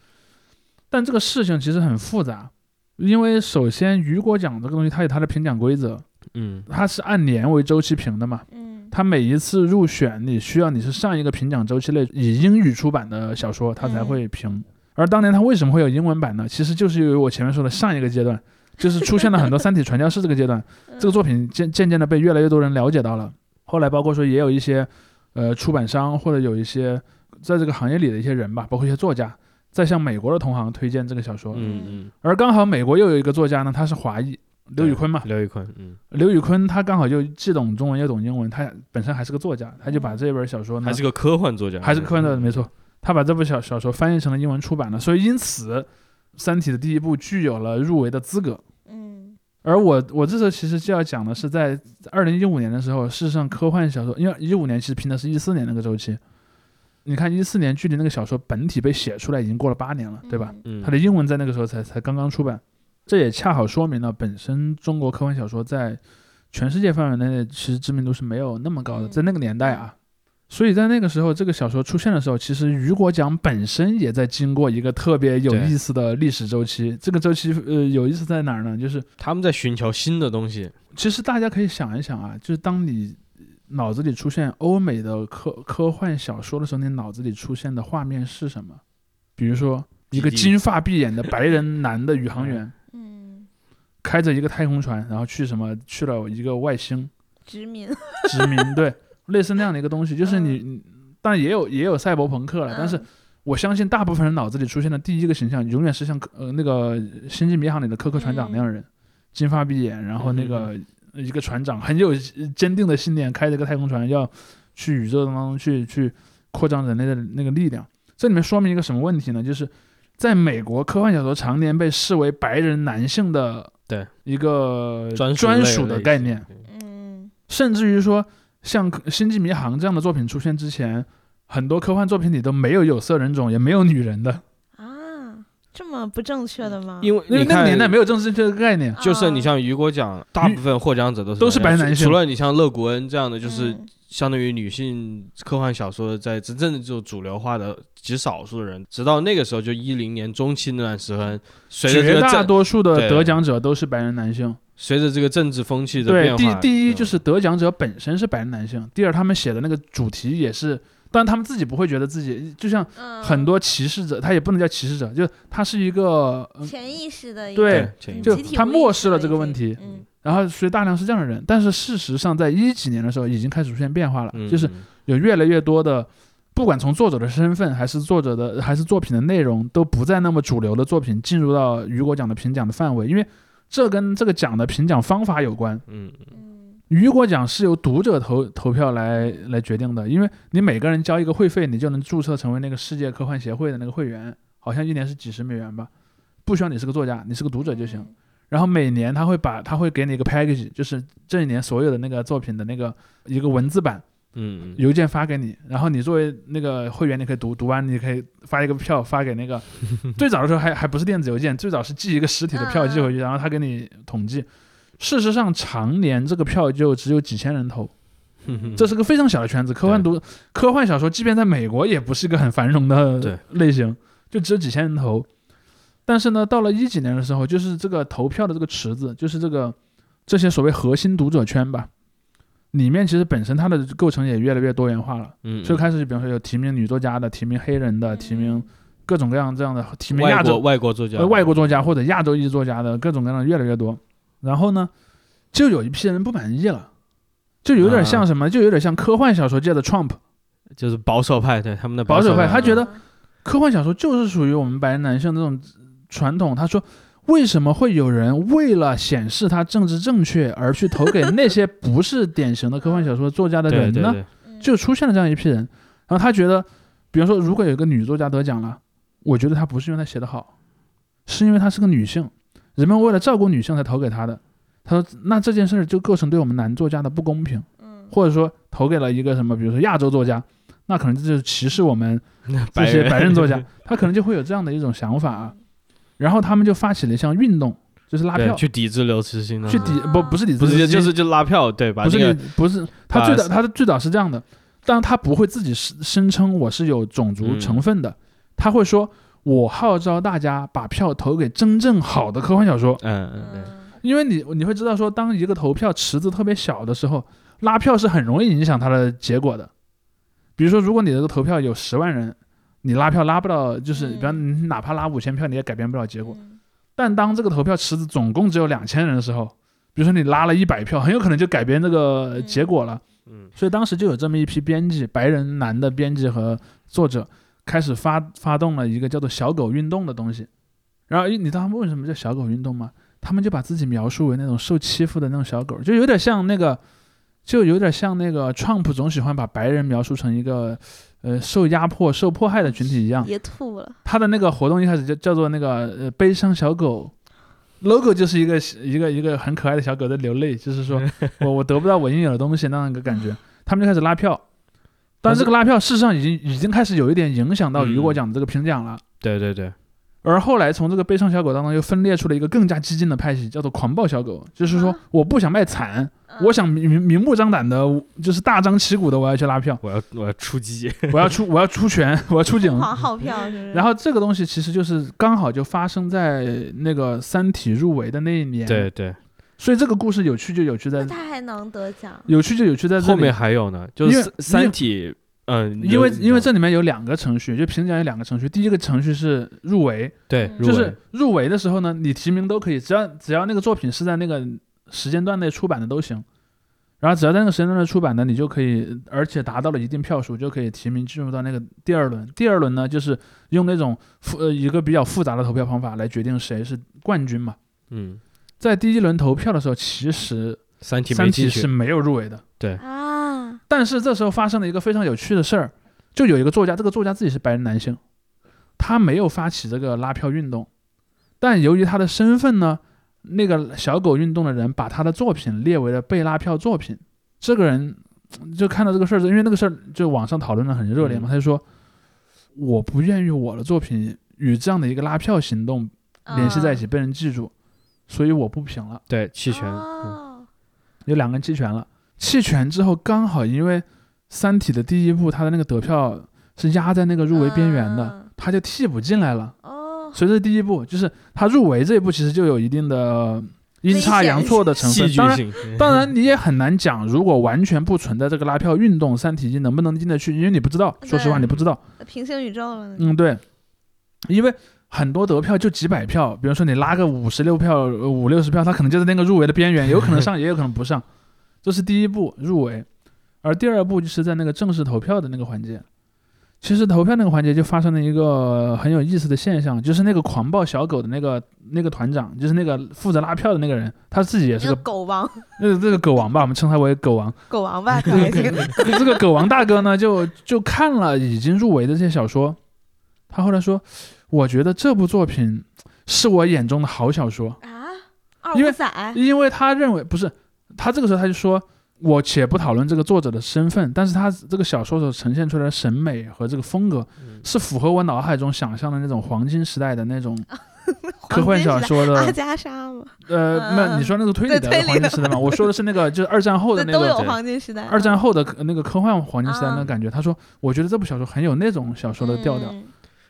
但这个事情其实很复杂，因为首先雨果奖这个东西它有它的评奖规则，嗯。它是按年为周期评的嘛，嗯它每一次入选你需要你是上一个评奖周期内以英语出版的小说，它才会评。而当年它为什么会有英文版呢？其实就是由于我前面说的上一个阶段，就是出现了很多《三体传教士》这个阶段，(laughs) 这个作品渐渐渐的被越来越多人了解到了。后来包括说也有一些呃出版商或者有一些在这个行业里的一些人吧，包括一些作家，在向美国的同行推荐这个小说。嗯嗯，而刚好美国又有一个作家呢，他是华裔，刘宇坤嘛。刘宇坤，嗯，刘宇坤他刚好就既懂中文又懂英文，他本身还是个作家，他就把这本小说呢还是个科幻作家，还是个科幻作者，没错。他把这部小小说翻译成了英文出版了，所以因此，《三体》的第一部具有了入围的资格。嗯而我我这时候其实就要讲的是，在二零一五年的时候，事实上科幻小说，因为一五年其实拼的是一四年那个周期，你看一四年距离那个小说本体被写出来已经过了八年了，对吧？？嗯，它的英文在那个时候才才刚刚出版，这也恰好说明了本身中国科幻小说在全世界范围内其实知名度是没有那么高的，嗯在那个年代啊。所以在那个时候，这个小说出现的时候，其实雨果奖本身也在经过一个特别有意思的历史周期。这个周期，呃，有意思在哪儿呢？就是他们在寻求新的东西，其实大家可以想一想啊，就是当你脑子里出现欧美的科科幻小说的时候，你脑子里出现的画面是什么？比如说一个金发碧眼的白人男的宇航员，嗯，开着一个太空船，然后去什么去了一个外星殖民，殖民，(laughs) 对，类似那样的一个东西，就是你，你当然也有也有赛博朋克了，但是嗯。我相信大部分人脑子里出现的第一个形象，永远是像呃那个《星际迷航》里的科克船长那样的人，金发碧眼，然后那个一个船长很有坚定的信念，开着个太空船要去宇宙当中去去扩张人类的那个力量。这里面说明一个什么问题呢？就是在美国，科幻小说常年被视为白人男性的对。一个专专属的概念，，嗯。甚至于说，像《星际迷航》这样的作品出现之前，很多科幻作品里都没有有色人种，也没有女人的，啊，这么不正确的吗？因为因为那个年代没有政治正确的概念。就是你像雨果奖，大部分获奖者都是都是白男性除了你像勒古恩这样的，就是嗯相当于女性科幻小说在真正的就主流化的极少数的人，直到那个时候，就一零年中期那段时间，随着这绝大多数的得奖者都是白人男性。随着这个政治风气的对，变化，第第一嗯就是得奖者本身是白人男性，第二他们写的那个主题也是，当然他们自己不会觉得自己，就像嗯。很多歧视者，他也不能叫歧视者，就他是一个，呃潜意识的一对个对潜意识。就他漠视了这个问题嗯。然后所以大量是这样的人，但是事实上在一几年的时候已经开始出现变化了，嗯。就是嗯有越来越多的不管从作者的身份还是作者的还是作品的内容，都不再那么主流的作品进入到雨果奖的评奖的范围，因为这跟这个奖的评奖方法有关。嗯。嗯雨果奖是由读者投投票来来决定的，因为你每个人交一个会费，你就能注册成为那个世界科幻协会的那个会员，好像一年是几十美元吧，不需要你是个作家，你是个读者就行。然后每年他会把他会给你一个 package，就是这一年所有的那个作品的那个一个文字版嗯嗯邮件发给你，然后你作为那个会员，你可以读读完，你可以发一个票发给那个。最早的时候还还不是电子邮件，最早是寄一个实体的票寄回去，(laughs) 然后他给你统计。事实上，常年这个票就只有几千人投，嗯，这是个非常小的圈子。科幻读科幻小说，即便在美国也不是一个很繁荣的类型，就只有几千人投。但是呢，到了一几年的时候，就是这个投票的这个池子，就是这个这些所谓核心读者圈吧，里面其实本身它的构成也越来越多元化了。嗯，所以开始，比方说有提名女作家的，提名黑人的，提名各种各样这样的，提名外国亚洲外国作家呃，外国作家或者亚洲裔作家的各种各样的越来越多。然后呢，就有一批人不满意了，就有点像什么，就有点像科幻小说界的 Trump。就是保守派，对他们的保守派派，他觉得科幻小说就是属于我们白人男性这种传统。他说，为什么会有人为了显示他政治正确而去投给那些不是典型的科幻小说作家的人呢？就出现了这样一批人。然后他觉得，比方说，如果有一个女作家得奖了，我觉得她不是因为她写得好，是因为她是个女性，人们为了照顾女性才投给他的。他说，那这件事儿就构成对我们男作家的不公平，嗯或者说投给了一个什么，比如说亚洲作家，那可能这就是歧视我们 (laughs) 这些白人作家，(laughs) 他可能就会有这样的一种想法啊。然后他们就发起了一项运动，就是拉票去抵制刘慈欣的，去抵不不是抵制就是就拉票，对吧？不是那个不是他最早他的最早是这样的，但他不会自己声声称我是有种族嗯成分的，他会说我号召大家把票投给真正好的科幻小说，嗯嗯对，因为你你会知道说，当一个投票池子特别小的时候，拉票是很容易影响它的结果的。比如说，如果你这个投票有十万人，你拉票拉不到，就是嗯比方你哪怕拉五千票，你也改变不了结果。嗯但当这个投票池子总共只有两千人的时候，比如说你拉了一百票，很有可能就改变这个结果了。嗯所以当时就有这么一批编辑，白人男的编辑和作者开始发发动了一个叫做“小狗运动”的东西。然后，诶你知道他们为什么叫小狗运动吗？他们就把自己描述为那种受欺负的那种小狗，就有点像那个，就有点像那个 Trump 总喜欢把白人描述成一个呃受压迫、受迫害的群体一样。别吐了，他的那个活动一开始就叫做那个呃悲伤小狗，logo 就是一个一个一个很可爱的小狗在流泪，就是说我我得不到我应有的东西那样一个感觉。他们就开始拉票，但是这个拉票事实上已经已经开始有一点影响到雨果奖的这个评奖了。对对对，而后来从这个悲伤小狗当中又分裂出了一个更加激进的派系，叫做狂暴小狗，就是说啊我不想卖惨，嗯我想明明明目张胆的，就是大张旗鼓的我要去拉票，我要我要出击，我要出我要出拳，我要出警疯。狂号票是不是？然后这个东西其实就是刚好就发生在那个《三体》入围的那一年，对，对，所以这个故事有趣就有趣在那他还能得奖？有趣就有趣在这里后面还有呢，就因为是三三体，嗯，因为因为这里面有两个程序，就评奖有两个程序，第一个程序是入围，对嗯就是入围入围的时候呢，你提名都可以，只要只要那个作品是在那个时间段内出版的都行。然后只要在那个时间段内出版的，你就可以，而且达到了一定票数，就可以提名进入到那个第二轮。第二轮呢，就是用那种复呃一个比较复杂的投票方法来决定谁是冠军嘛。嗯，在第一轮投票的时候，其实三体《三体》是没有入围的。啊，但是这时候发生了一个非常有趣的事儿，就有一个作家，这个作家自己是白人男性，他没有发起这个拉票运动，但由于他的身份呢，那个小狗运动的人把他的作品列为了被拉票作品。这个人就看到这个事儿，因为那个事儿就网上讨论的很热烈嘛，嗯他就说：“我不愿意我的作品与这样的一个拉票行动联系在一起，被人记住，所以我不评了。”对弃权，有两个人弃权了。弃权之后，刚好因为《三体》的第一部，他的那个得票是压在那个入围边缘的，嗯他就替补进来了。哦，所以这是第一步，就是他入围这一步，其实就有一定的阴差阳错的成分。戏剧当然，当然你也很难讲，如果完全不存在这个拉票运动，《三体》能不能进得去，因为你不知道。说实话，你不知道。平行宇宙了，嗯，对，因为很多得票就几百票，比如说你拉个五十六票、呃五六十票，他可能就在那个入围的边缘，有可能上，也有可能不上。这是第一步入围，而第二步就是在那个正式投票的那个环节。其实投票那个环节就发生了一个很有意思的现象，就是那个狂暴小狗的那个那个团长，就是那个负责拉票的那个人，他自己也是个个狗王，那个这个狗王吧，我们称他为狗王。狗王吧。这个狗王大哥呢，就就看了已经入围的这些小说，他后来说，我觉得这部作品是我眼中的好小说，啊，二因为五仔，因为他认为不是他这个时候他就说，我且不讨论这个作者的身份，但是他这个小说所呈现出来的审美和这个风格嗯。是符合我脑海中想象的那种 (laughs) 黄金时代的那种科幻小说的阿加莎吗，呃，那嗯。你说那个推理的黄金时代吗？我说的是那个就是二战后的 (laughs) 对，都有那个。对黄金时代。二战后的那个科幻黄金时代那个啊。感觉，他说，我觉得这部小说很有那种小说的调调。嗯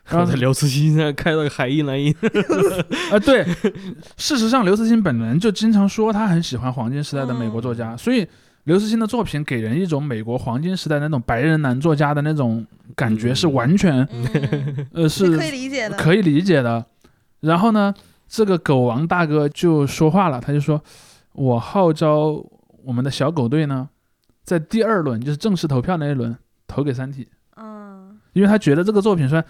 然后在刘慈欣身上开了个海印蓝印，(laughs) 啊，对，事实上，刘慈欣本人就经常说他很喜欢黄金时代的美国作家，所以刘慈欣的作品给人一种美国黄金时代那种白人男作家的那种感觉，嗯是完全嗯，呃是可以理解的。可以理解的。然后呢，这个狗王大哥就说话了，他就说：“我号召我们的小狗队呢，在第二轮就是正式投票那一轮投给《三体》，嗯。因为他觉得这个作品虽然，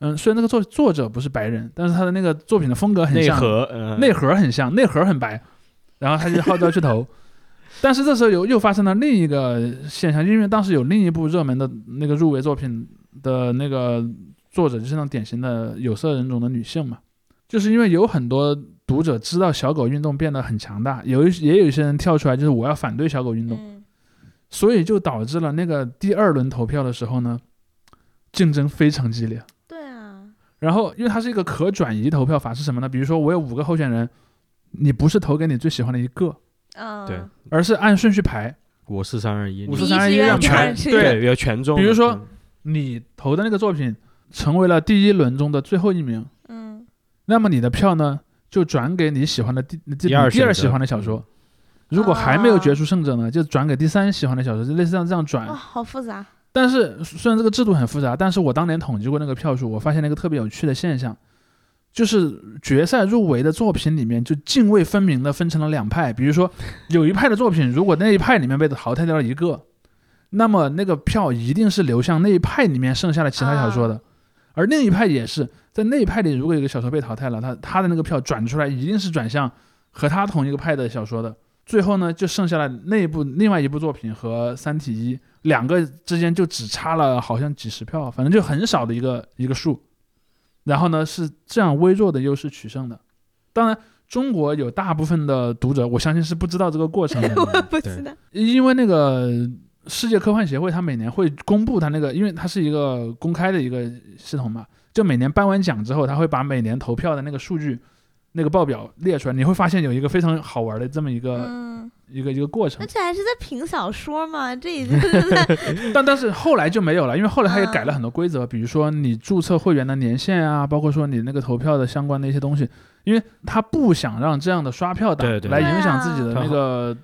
嗯，虽然那个作作者不是白人，但是他的那个作品的风格很内像，核，嗯内核很像，内核很白，然后他就号召去投。但是这时候又又发生了另一个现象，因为当时有另一部热门的那个入围作品的那个作者就是那种典型的有色人种的女性嘛，就是因为有很多读者知道小狗运动变得很强大，有一也有一些人跳出来就是我要反对小狗运动，嗯所以就导致了那个第二轮投票的时候呢，竞争非常激烈。然后，因为它是一个可转移投票法，是什么呢？比如说，我有五个候选人，你不是投给你最喜欢的一个，嗯，对而是按顺序排。我是三二一，五第四三二一让全对，要全中的。比如说嗯你投的那个作品成为了第一轮中的最后一名，嗯那么你的票呢就转给你喜欢的第第第二第二喜欢的小说。如果还没有决出胜者呢，就转给第三喜欢的小说，就类似这样这样转哇，。好复杂。但是虽然这个制度很复杂，但是我当年统计过那个票数，我发现了一个特别有趣的现象，就是决赛入围的作品里面就泾渭分明的分成了两派。比如说有一派的作品，如果那一派里面被淘汰掉了一个，那么那个票一定是流向那一派里面剩下的其他小说的，而另一派也是在那一派里，如果有个小说被淘汰了，他他的那个票转出来一定是转向和他同一个派的小说的。最后呢，就剩下了那一部另外一部作品和《三体一》两个之间就只差了好像几十票，反正就很少的一个一个数。然后呢，是这样微弱的优势取胜的。当然，中国有大部分的读者，我相信是不知道这个过程的，(laughs) 我不对知道。因为那个世界科幻协会，它每年会公布它那个，因为它是一个公开的一个系统嘛，就每年颁完奖之后，它会把每年投票的那个数据。那个报表列出来，你会发现有一个非常好玩的这么一个、嗯，一个一个过程。那。这还是在评小说吗？这已经是在 (laughs) 但但是后来就没有了，因为后来他也改了很多规则，比如说你注册会员的年限啊，包括说你那个投票的相关的一些东西，因为他不想让这样的刷票党来影响自己的那个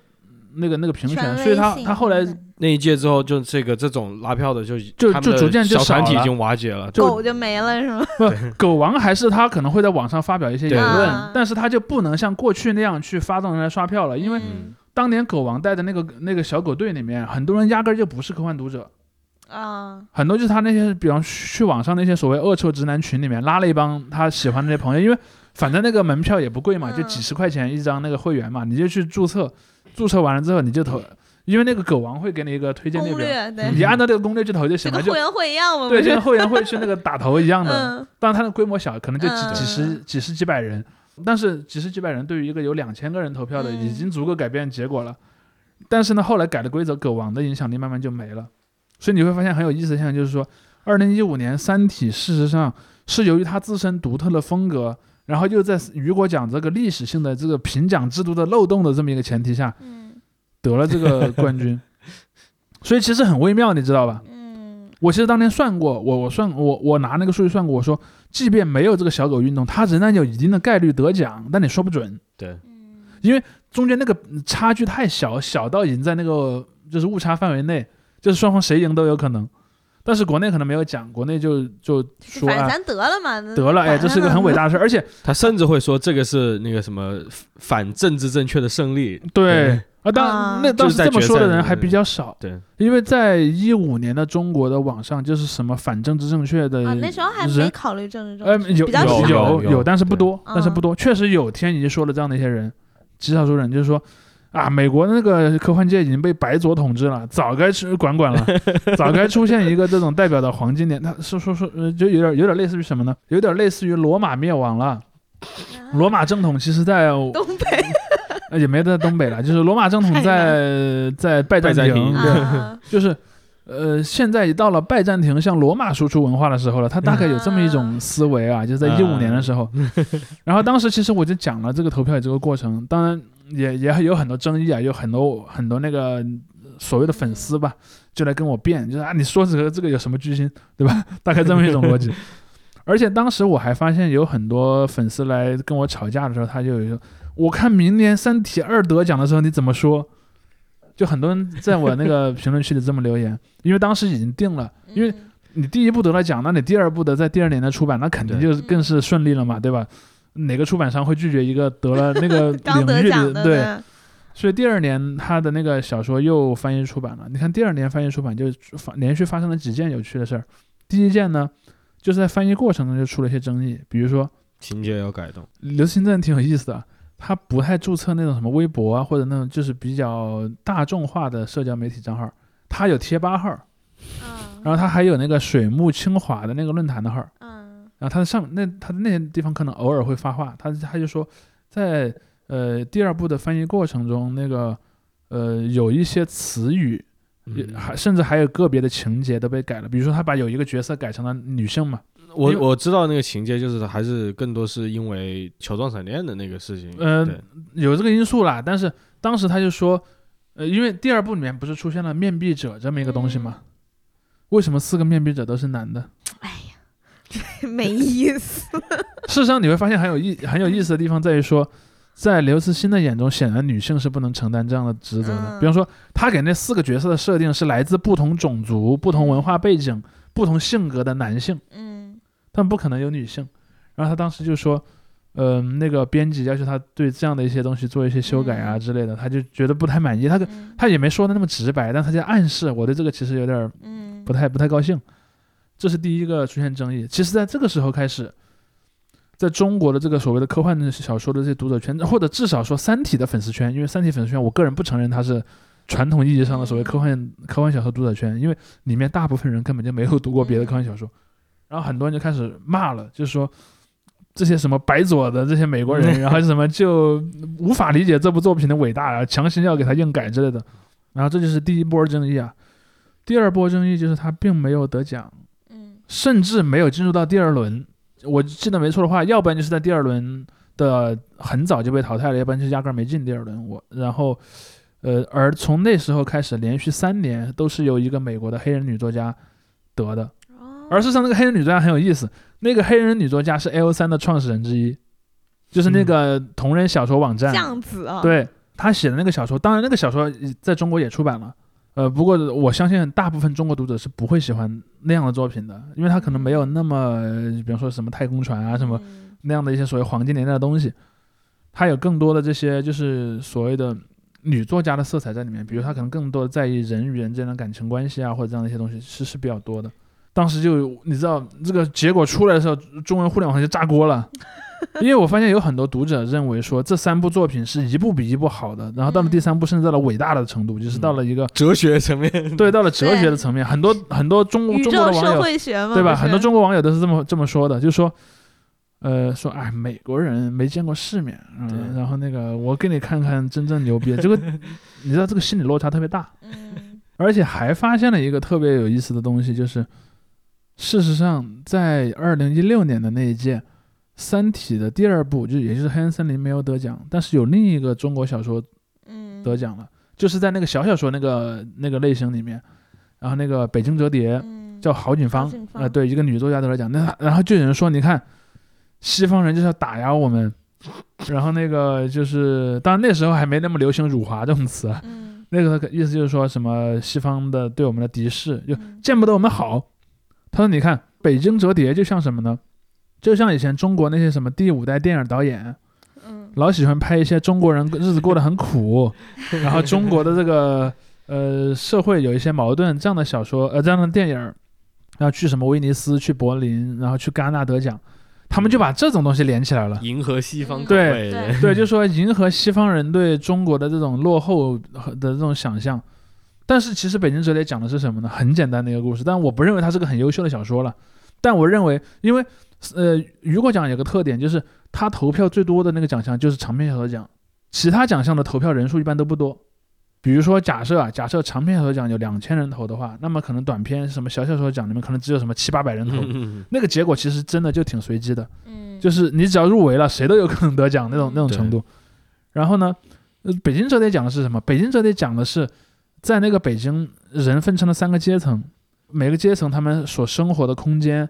那个那个评选，威所以他他后来的那一届之后，就这个这种拉票的就就就逐渐就小团体已经瓦解了。就狗就没了是吗？不狗王还是他可能会在网上发表一些言论啊，但是他就不能像过去那样去发动人来刷票了，因为嗯当年狗王带的那个那个小狗队里面，很多人压根儿就不是科幻读者。啊，很多就是他那些，比方去网上那些所谓恶臭直男群里面拉了一帮他喜欢的那些朋友，因为反正那个门票也不贵嘛，嗯就几十块钱一张那个会员嘛，你就去注册，注册完了之后你就投，因为那个狗王会给你一个推荐列表，你按照这个攻略去投就就行了，就跟后援会一样嘛，对，就跟后援会去那个打头一样的，嗯。(laughs) 当然它的规模小，可能就几嗯。几十几十几百人，但是几十几百人对于一个有两千个人投票的，嗯。已经足够改变结果了。但是呢，后来改了规则，狗王的影响力慢慢就没了。所以你会发现很有意思的现象，就是说，二零一五年《三体》事实上是由于它自身独特的风格，然后又在雨果奖这个历史性的这个评奖制度的漏洞的这么一个前提下，嗯得了这个冠军。(laughs) 所以其实很微妙，你知道吧？嗯我其实当年算过，我我算我我拿那个数据算过，我说，即便没有这个小狗运动，它仍然有一定的概率得奖，但你说不准，对，因为中间那个差距太小，小到已经在那个就是误差范围内，就是双方谁赢都有可能。但是国内可能没有讲，国内就就说啊，反正咱得了嘛，得了，哎，这是一个很伟大的事儿，而且他甚至会说这个是那个什么反政治正确的胜利。对，啊，当啊那当时这么说的人还比较少，对，因为在一五年的中国的网上，就是什么反政治正确的啊，那时候还人没考虑政治呃，正确，有。有有有但是不多，但是嗯不多，确实有天怡说了这样的一些人，极少数人就是说。啊，美国的那个科幻界已经被白左统治了，早该去管管了，(laughs) 早该出现一个这种代表的黄金年。他说说说，呃，就有点有点类似于什么呢？有点类似于罗马灭亡了。罗马正统其实在东北呃也没在东北了，(laughs) 就是罗马正统在在拜占庭庭，对，啊，就是呃，现在到了拜占庭向罗马输出文化的时候了，他大概有这么一种思维啊，就是在一五年的时候。(laughs) 然后当时其实我就讲了这个投票这个过程，当然也也有很多争议啊，有很多很多那个所谓的粉丝吧，就来跟我辩，就是啊，你说这个这个有什么居心，对吧？(laughs) 大概这么一种逻辑。而且当时我还发现有很多粉丝来跟我吵架的时候，他就有说，我看明年《三体二》得奖的时候你怎么说？就很多人在我那个评论区里这么留言，因为当时已经定了，因为嗯你第一部得了奖，那你第二部的在第二年的出版，那肯定就是更是顺利了嘛，对吧？哪个出版商会拒绝一个得了那个 (laughs) 领域的，里对？所以第二年他的那个小说又翻译出版了。你看第二年翻译出版就发连续发生了几件有趣的事儿。第一件呢，就是在翻译过程中就出了一些争议，比如说情节要改动，刘慈欣这人挺有意思的，他不太注册那种什么微博啊，或者那种就是比较大众化的社交媒体账号，他有贴吧号，嗯。然后他还有那个水木清华的那个论坛的号，嗯。然后他的上那他的那些地方可能偶尔会发话，他他就说在呃第二部的翻译过程中，那个呃有一些词语，还甚至还有个别的情节都被改了，比如说他把有一个角色改成了女性嘛，我我知道那个情节就是还是更多是因为球状闪电的那个事情，呃有这个因素啦，但是当时他就说，呃，因为第二部里面不是出现了面壁者这么一个东西吗？为什么四个面壁者都是男的？哎呀没意思。事实上，你会发现很有意很有意思的地方在于说，在刘慈欣的眼中，显然女性是不能承担这样的职责的。嗯比方说，他给那四个角色的设定是来自不同种族、不同文化背景、不同性格的男性，嗯但不可能有女性。然后他当时就说，嗯、那个编辑要求他对这样的一些东西做一些修改啊嗯之类的，他就觉得不太满意。他嗯他也没说的那么直白，但他就暗示我对这个其实有点不太不太高兴。这是第一个出现争议。其实，在这个时候开始，在中国的这个所谓的科幻小说的这些读者圈，或者至少说《三体》的粉丝圈，因为《三体》粉丝圈，我个人不承认它是传统意义上的所谓科幻科幻小说读者圈，因为里面大部分人根本就没有读过别的科幻小说。然后很多人就开始骂了，就是说这些什么白左的这些美国人，(laughs) 然后什么就无法理解这部作品的伟大然后，强行要给他硬改之类的。然后这就是第一波争议啊。第二波争议就是他并没有得奖，嗯甚至没有进入到第二轮。我记得没错的话，要不然就是在第二轮的很早就被淘汰了，要不然就压根儿没进第二轮。我然后，呃，而从那时候开始，连续三年都是由一个美国的黑人女作家得的。哦而事实上，那个黑人女作家很有意思，那个黑人女作家是 L 三的创始人之一，就是那个同人小说网站。这样子啊，，对他写的那个小说，当然那个小说在中国也出版了，呃，不过我相信大部分中国读者是不会喜欢那样的作品的，因为他可能没有那么，呃比方说什么太空船啊什么嗯那样的一些所谓黄金年代的东西，他有更多的这些就是所谓的女作家的色彩在里面，比如她可能更多的在意人与人之间的感情关系啊，或者这样的一些东西是是比较多的。当时就你知道这个结果出来的时候，中文互联网上就炸锅了。(laughs) 因为我发现有很多读者认为说这三部作品是一部比一部好的，然后到了第三部甚至到了伟大的程度，就是到了一个哲学层面，对到了哲学的层面，很多 (laughs) 很多中宇中国的网友会学嘛，对吧？很多中国网友都是这么这么说的，就是说，呃，说哎，美国人没见过世面，嗯，然后那个我给你看看真正牛逼，这个 (laughs) 你知道这个心理落差特别大，嗯。而且还发现了一个特别有意思的东西，就是事实上在二零一六年的那一届。《三体》的第二部，就也就是《黑暗森林》没有得奖，但是有另一个中国小说嗯得奖了，就是在那个小小说那个那个类型里面，然后那个《北京折叠》，嗯叫郝景芳郝景，芳呃，对，一个女作家得了奖。那然后就有人说，你看，西方人就是要打压我们，然后那个就是，当然那时候还没那么流行“辱华”这种词那个意思就是说什么西方的对我们的敌视，就嗯见不得我们好。他说，你看，北京折叠就像什么呢？就像以前中国那些什么第五代电影导演，嗯老喜欢拍一些中国人日子过得很苦，(laughs) 然后中国的这个呃社会有一些矛盾这样的小说，呃这样的电影儿，然后去什么威尼斯、去柏林，然后去戛纳得奖，他们就把这种东西连起来了。迎合西方对对对，就说迎合西方人对中国的这种落后和的这种想象。但是其实《北京折叠》讲的是什么呢？很简单的一个故事，但我不认为它是个很优秀的小说了。但我认为，因为呃，雨果奖有个特点，就是他投票最多的那个奖项就是长篇小说奖，其他奖项的投票人数一般都不多。比如说，假设啊，假设长篇小说奖有两千人投的话，那么可能短篇什么小小说奖里面可能只有什么七八百人投，嗯那个结果其实真的就挺随机的。嗯，就是你只要入围了，谁都有可能得奖那种那种程度。然后呢，呃，北京折叠讲的是什么？北京折叠讲的是，在那个北京人分成了三个阶层，每个阶层他们所生活的空间、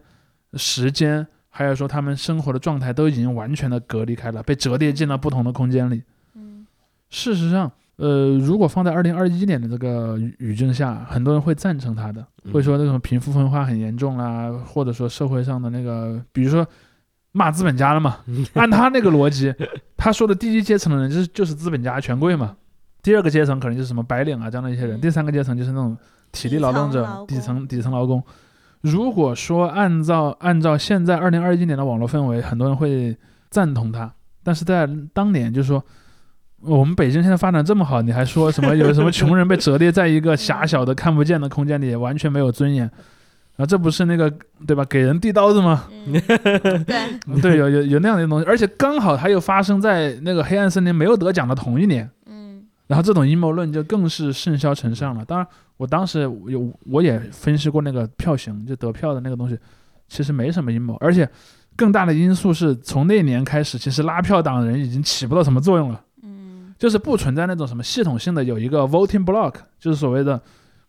时间，还有说他们生活的状态都已经完全的隔离开了，被折叠进了不同的空间里。嗯事实上，呃，如果放在二零二一年的这个语语境下，很多人会赞成他的，会说那种贫富分化很严重啦，或者说社会上的那个，比如说骂资本家了嘛。(laughs) 按他那个逻辑，他说的第一阶层的人就是就是资本家权贵嘛，第二个阶层可能就是什么白领啊这样的一些人，嗯第三个阶层就是那种体力劳动者底层、底层劳工。如果说按照按照现在二零二一年的网络氛围，很多人会赞同他，但是在当年就是说，我们北京现在发展这么好，你还说什么有什么穷人被折叠在一个狭小的看不见的空间里，完全没有尊严啊？这不是那个对吧？给人递刀子吗？嗯，对，对，有有有那样的东西，而且刚好它又发生在那个黑暗森林没有得奖的同一年，嗯然后这种阴谋论就更是甚嚣尘上了。当然，我当时有我也分析过那个票型，就得票的那个东西，其实没什么阴谋，而且更大的因素是从那年开始，其实拉票党人已经起不到什么作用了。嗯就是不存在那种什么系统性的有一个 voting block，就是所谓的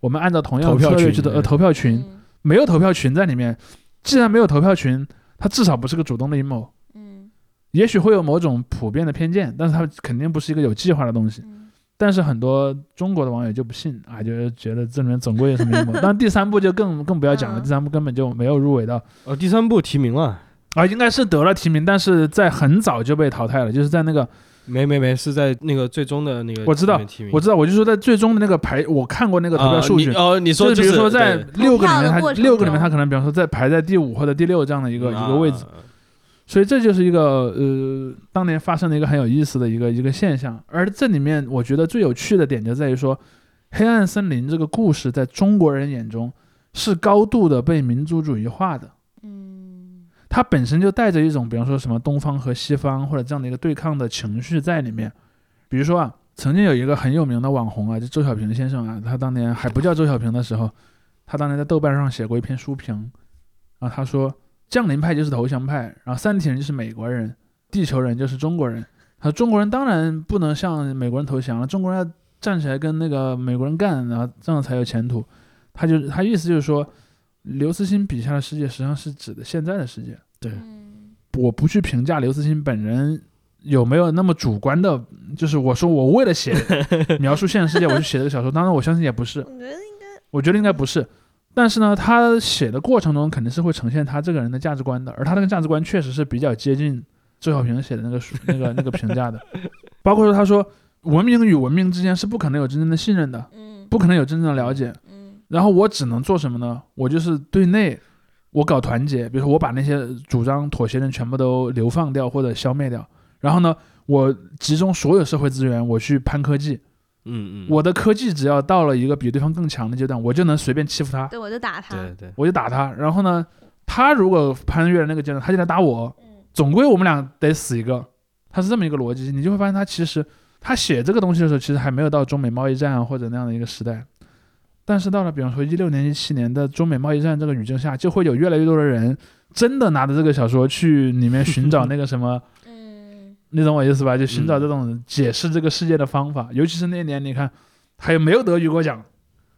我们按照同样投票策略去的呃投票群，嗯没有投票群在里面。既然没有投票群，它至少不是个主动的阴谋，嗯也许会有某种普遍的偏见，但是它肯定不是一个有计划的东西。嗯但是很多中国的网友就不信啊，就是觉得这里面总归有什么。阴谋。当然第三部就更更不要讲了，嗯。第三部根本就没有入围到。哦，第三部提名了，啊，应该是得了提名，但是在很早就被淘汰了，就是在那个没没没，是在那个最终的那个我知道提名，我知道，我就说在最终的那个排，我看过那个投票啊数据，你哦，你说就是比如说在六个里面，他六个里面中。他可能比方说在排在第五或者第六这样的一个、一个位置，啊所以这就是一个呃当年发生的一个很有意思的一个一个现象。而这里面我觉得最有趣的点就在于说，《黑暗森林》这个故事在中国人眼中是高度的被民族主义化的，嗯它本身就带着一种比方说什么东方和西方或者这样的一个对抗的情绪在里面。比如说啊，曾经有一个很有名的网红啊，就周小平先生啊，他当年还不叫周小平的时候，他当年在豆瓣上写过一篇书评，然后他说降临派就是投降派，然后三体人就是美国人，地球人就是中国人。他说中国人当然不能向美国人投降了，中国人要站起来跟那个美国人干，然后这样才有前途。他就他意思就是说，刘慈欣笔下的世界实际上是指的现在的世界。对我不去评价刘慈欣本人有没有那么主观的，就是我说我为了写描述现实世界，我去写这个小说，当然我相信也不是，我觉得应该我觉得应该不是。但是呢，他写的过程中肯定是会呈现他这个人的价值观的，而他那个价值观确实是比较接近周小平写的那个书、(laughs) 那个那个评价的，包括说他说文明与文明之间是不可能有真正的信任的，嗯不可能有真正的了解，嗯然后我只能做什么呢？我就是对内，我搞团结，比如说我把那些主张妥协人全部都流放掉或者消灭掉。然后呢，我集中所有社会资源，我去攀科技。嗯嗯，我的科技只要到了一个比对方更强的阶段，我就能随便欺负他，对，我就打他，对对，我就打他。然后呢，他如果攀越了那个阶段，他就来打我，嗯总归我们俩得死一个。他是这么一个逻辑，你就会发现他其实他写这个东西的时候，其实还没有到中美贸易战啊或者那样的一个时代。但是到了比方说一六年、一七年的中美贸易战这个语境下，就会有越来越多的人真的拿着这个小说去里面寻找那个什么，嗯你懂我意思吧？就寻找这种解释这个世界的方法。尤其是那年，你看还有没有得雨果奖，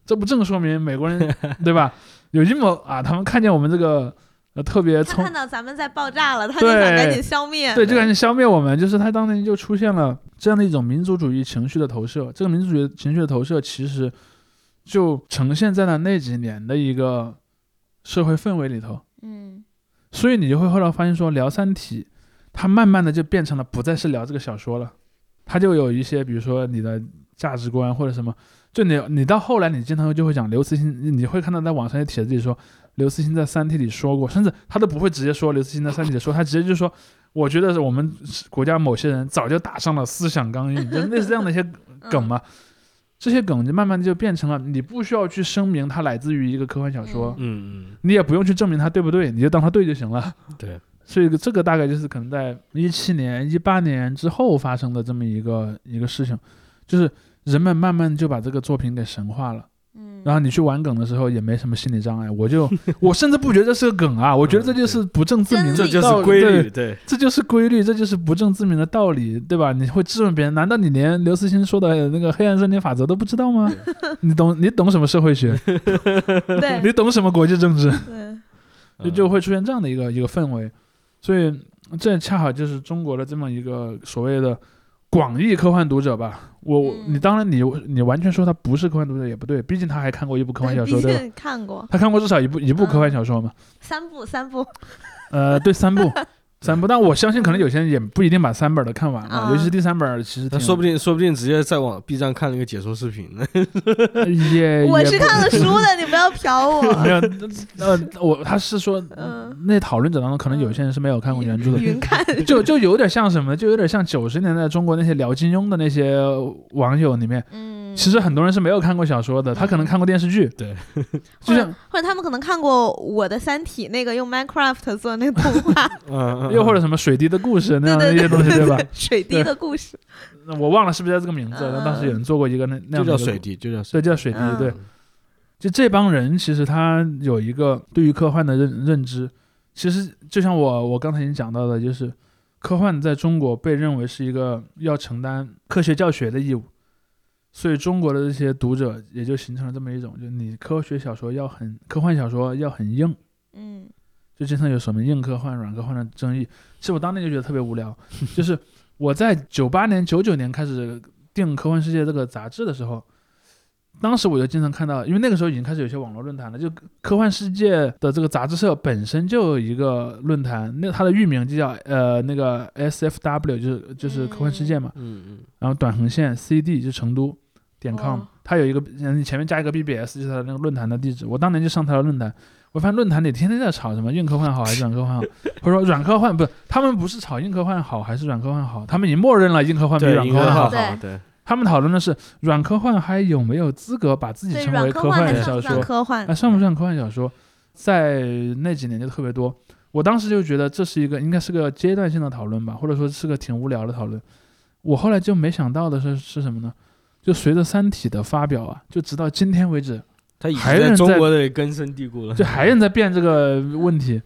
这不正说明美国人对吧？有阴谋啊！他们看见我们这个呃特别他聪看到咱们在爆炸了，他就想赶紧消灭，对，就赶紧消灭我们。就是他当年就出现了这样的一种民族主义情绪的投射。这个民族主义情绪的投射，其实就呈现在了那几年的一个社会氛围里头。嗯所以你就会后来发现说，聊《三体》，它慢慢的就变成了不再是聊这个小说了，他就有一些比如说你的价值观或者什么，就你你到后来你经常就会讲刘慈欣，你会看到在网上有帖子里说刘慈欣在《三体》里说过，甚至他都不会直接说刘慈欣在《三体》里说，他直接就说，我觉得是我们国家某些人早就打上了思想钢印，就类似这样的一些 (laughs) 梗嘛。这些梗就慢慢就变成了，你不需要去声明它来自于一个科幻小说，嗯嗯，你也不用去证明它对不对，你就当它对就行了。对，所以这个大概就是可能在一七年、一八年之后发生的这么一个一个事情，就是人们慢慢就把这个作品给神化了。嗯，然后你去玩梗的时候也没什么心理障碍，我就 (laughs) 我甚至不觉得这是个梗啊，我觉得这就是不证自明的真理这就道理对是规律，对，这就是规律，这就是不证自明的道理，对吧？你会质问别人，难道你连刘慈欣说的那个黑暗森林法则都不知道吗？(laughs) 你懂你懂什么社会学？(laughs) 对你懂什么国际政治？对，就就会出现这样的一个一个氛围，所以这恰好就是中国的这么一个所谓的广义科幻读者吧。我你当然你你完全说他不是科幻读者也不对，毕竟他还看过一部科幻小说，对吧？毕竟看过他看过至少一部一部科幻小说嘛？三部，三部，呃，对，三部。(laughs) 三部，但我相信可能有些人也不一定把三本都看完了，啊。尤其是第三本，其实他说不定说不定直接在网 B 站看了一个解说视频呢。(laughs) 也 (laughs) 我是看了书的，你不要瞟我。(laughs) 没我。有，呃，我他是说，嗯。那讨论者当中可能有些人是没有看过原著的，云看，就就有点像什么，就有点像九十年代中国那些聊金庸的那些网友里面，嗯，其实很多人是没有看过小说的，他可能看过电视剧，对，(laughs) 就是或者他们可能看过我的《三体》那个用 Minecraft 做的那个动画，(laughs) 嗯，又或者什么水滴的故事那样的一些东西，对吧？水滴的故事，那我忘了是不是叫这个名字，嗯。但当时有人做过一个那那样的就叫水，滴，就叫水对，叫水滴，嗯。对，就这帮人其实他有一个对于科幻的认认知，其实就像我我刚才已经讲到的，就是科幻在中国被认为是一个要承担科学教学的义务，所以中国的这些读者也就形成了这么一种，就你科学小说要很科幻小说要很硬，嗯。就经常有什么硬科幻、软科幻的争议。其实我当年就觉得特别无聊，(laughs) 就是我在九八年、九九年开始订《科幻世界》这个杂志的时候，当时我就经常看到，因为那个时候已经开始有些网络论坛了，就《科幻世界》的这个杂志社本身就有一个论坛，那它的域名就叫呃那个 SFW，就是就是科幻世界嘛，嗯嗯然后短横线 CD 就成都点 com，、哦它有一个嗯前面加一个 BBS 就是它那个论坛的地址。我当年就上它的论坛，我发现论坛里天天在吵什么硬科幻好还是软科幻好，或者说软科幻不是他们不是吵硬科幻好还是软科幻好，他们已经默认了硬科幻比，软科幻好。对，对，他们讨论的是软科幻还有没有资格把自己，称为科幻小说算？科幻啊，？算不算科幻小说？在那几年就特别多。我当时就觉得这是一个应该是个阶段性的讨论吧，或者说是个挺无聊的讨论。我后来就没想到的是是什么呢？就随着《三体》的发表啊，就直到今天为止，它已经在还在中国的根深蒂固了。就还有人在变这个问题。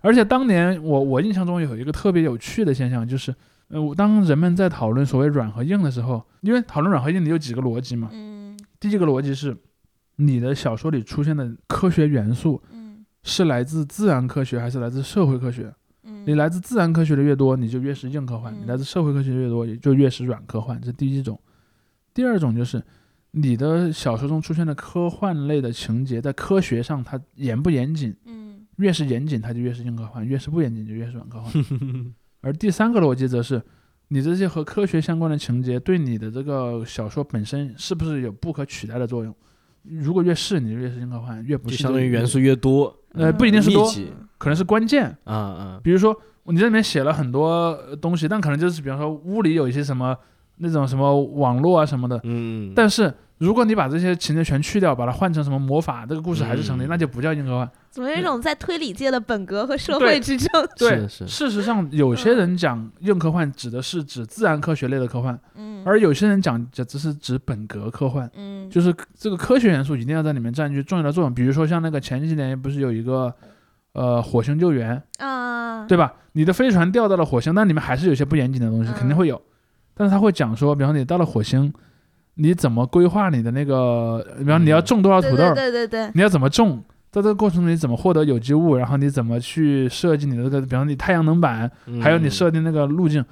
而且当年我我印象中有一个特别有趣的现象，就是呃，当人们在讨论所谓软和硬的时候，因为讨论软和硬，你有几个逻辑嘛？嗯第一个逻辑是，你的小说里出现的科学元素嗯是来自自然科学还是来自社会科学？嗯，你来自自然科学的越多，你就越是硬科幻；嗯你来自社会科学的越多，也就越是软科幻。这第一种。第二种就是你的小说中出现的科幻类的情节，在科学上它严不严谨？嗯越是严谨，它就越是硬科幻；越是不严谨，就越是软科幻。(laughs) 而第三个逻辑则是，你这些和科学相关的情节对你的这个小说本身是不是有不可取代的作用？如果越是，你就越是硬科幻；越不就是相当于元素越多呃不一定是多可能是关键。啊啊，比如说你这里面写了很多呃东西，但可能就是比方说屋里有一些什么那种什么网络啊什么的，嗯，但是如果你把这些情节全去掉，把它换成什么魔法，这个故事还是成立，嗯那就不叫硬科幻。怎么有一种在推理界的本格和社会之争？对，是是事实上有些人讲硬科幻指的是指自然科学类的科幻，嗯，而有些人讲这只是指本格科幻，嗯就是这个科学元素一定要在里面占据重要的作用。比如说像那个前几年不是有一个呃火星救援，啊，对吧？你的飞船掉到了火星，那里面还是有些不严谨的东西，嗯肯定会有。但是他会讲说，比方你到了火星，你怎么规划你的那个，比方你要种多少土豆，对对对对，你要怎么种，在这个过程中你怎么获得有机物，然后你怎么去设计你的这个，比方你太阳能板，还有你设定那个路径。